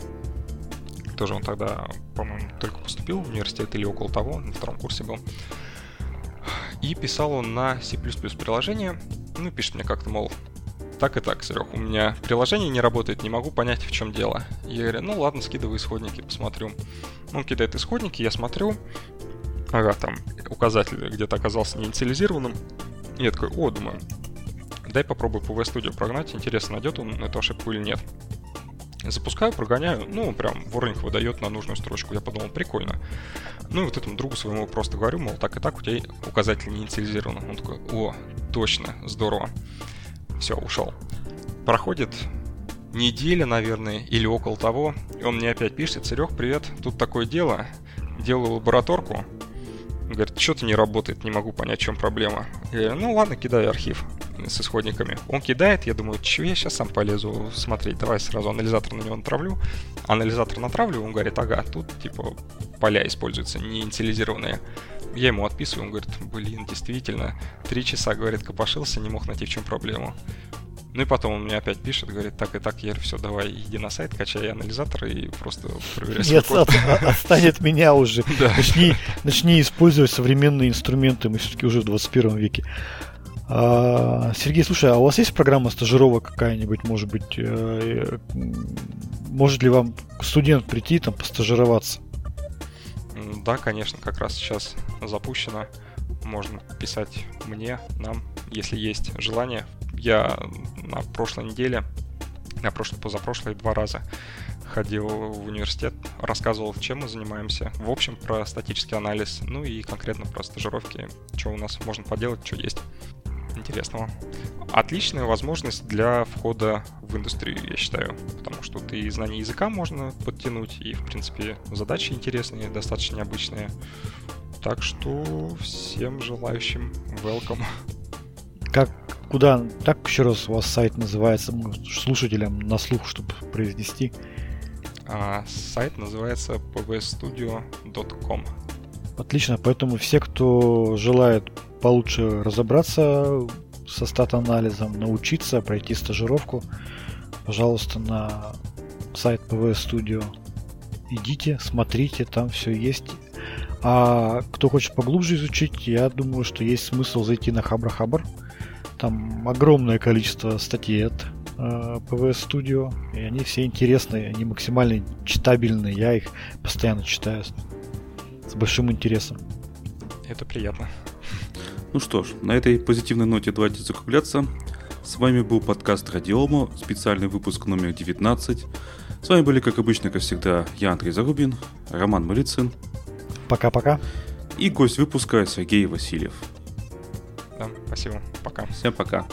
тоже он тогда, по-моему, только поступил в университет или около того, на втором курсе был. И писал он на C++ приложение. Ну, пишет мне как-то, мол, так и так, Серег, у меня приложение не работает, не могу понять, в чем дело. Я говорю, ну ладно, скидывай исходники, посмотрю. Он кидает исходники, я смотрю. Ага, там указатель где-то оказался неинициализированным. Я такой, о, думаю, дай попробую по VStudio прогнать, интересно, найдет он эту ошибку или нет. Запускаю, прогоняю, ну, прям ворнинг выдает на нужную строчку. Я подумал, прикольно. Ну, и вот этому другу своему просто говорю, мол, так и так, у тебя указатель не инициализирован. Он такой, о, точно, здорово. Все, ушел. Проходит неделя, наверное, или около того. И он мне опять пишет, Серег, привет, тут такое дело, делаю лабораторку. Говорит, что-то не работает, не могу понять, в чем проблема. Говорю, ну ладно, кидай архив с исходниками. Он кидает, я думаю, что я сейчас сам полезу смотреть, давай сразу анализатор на него натравлю. Анализатор натравлю, он говорит, ага, тут типа поля используются, не инициализированные. Я ему отписываю, он говорит, блин, действительно, три часа, говорит, копошился, не мог найти в чем проблему. Ну и потом он мне опять пишет, говорит, так и так, я все, давай иди на сайт, качай анализатор и просто проверяй Нет, от, отстанет меня уже. Начни, начни использовать современные инструменты, мы все-таки уже в 21 веке. А, Сергей, слушай, а у вас есть программа стажировок какая-нибудь, может быть, э, может ли вам студент прийти там постажироваться? Да, конечно, как раз сейчас запущено. Можно писать мне, нам, если есть желание. Я на прошлой неделе, на прошлой, позапрошлой два раза ходил в университет, рассказывал, чем мы занимаемся. В общем, про статический анализ, ну и конкретно про стажировки, что у нас можно поделать, что есть интересного. Отличная возможность для входа в индустрию, я считаю, потому что ты знание языка можно подтянуть, и, в принципе, задачи интересные, достаточно необычные. Так что всем желающим welcome. Как куда, так еще раз у вас сайт называется, слушателям на слух, чтобы произнести? А, сайт называется pvstudio.com. Отлично, поэтому все, кто желает получше разобраться со стат-анализом, научиться, пройти стажировку, пожалуйста, на сайт PV Studio идите, смотрите, там все есть. А кто хочет поглубже изучить, я думаю, что есть смысл зайти на Хабра Хабр. Там огромное количество статей от э, PVS Studio, и они все интересные, они максимально читабельные. Я их постоянно читаю с большим интересом. Это приятно. Ну что ж, на этой позитивной ноте давайте закругляться. С вами был подкаст Радиомо, специальный выпуск номер 19. С вами были, как обычно, как всегда, я, Андрей Зарубин, Роман Малицын. Пока-пока. И гость выпуска Сергей Васильев. Да, спасибо. Пока. Всем пока.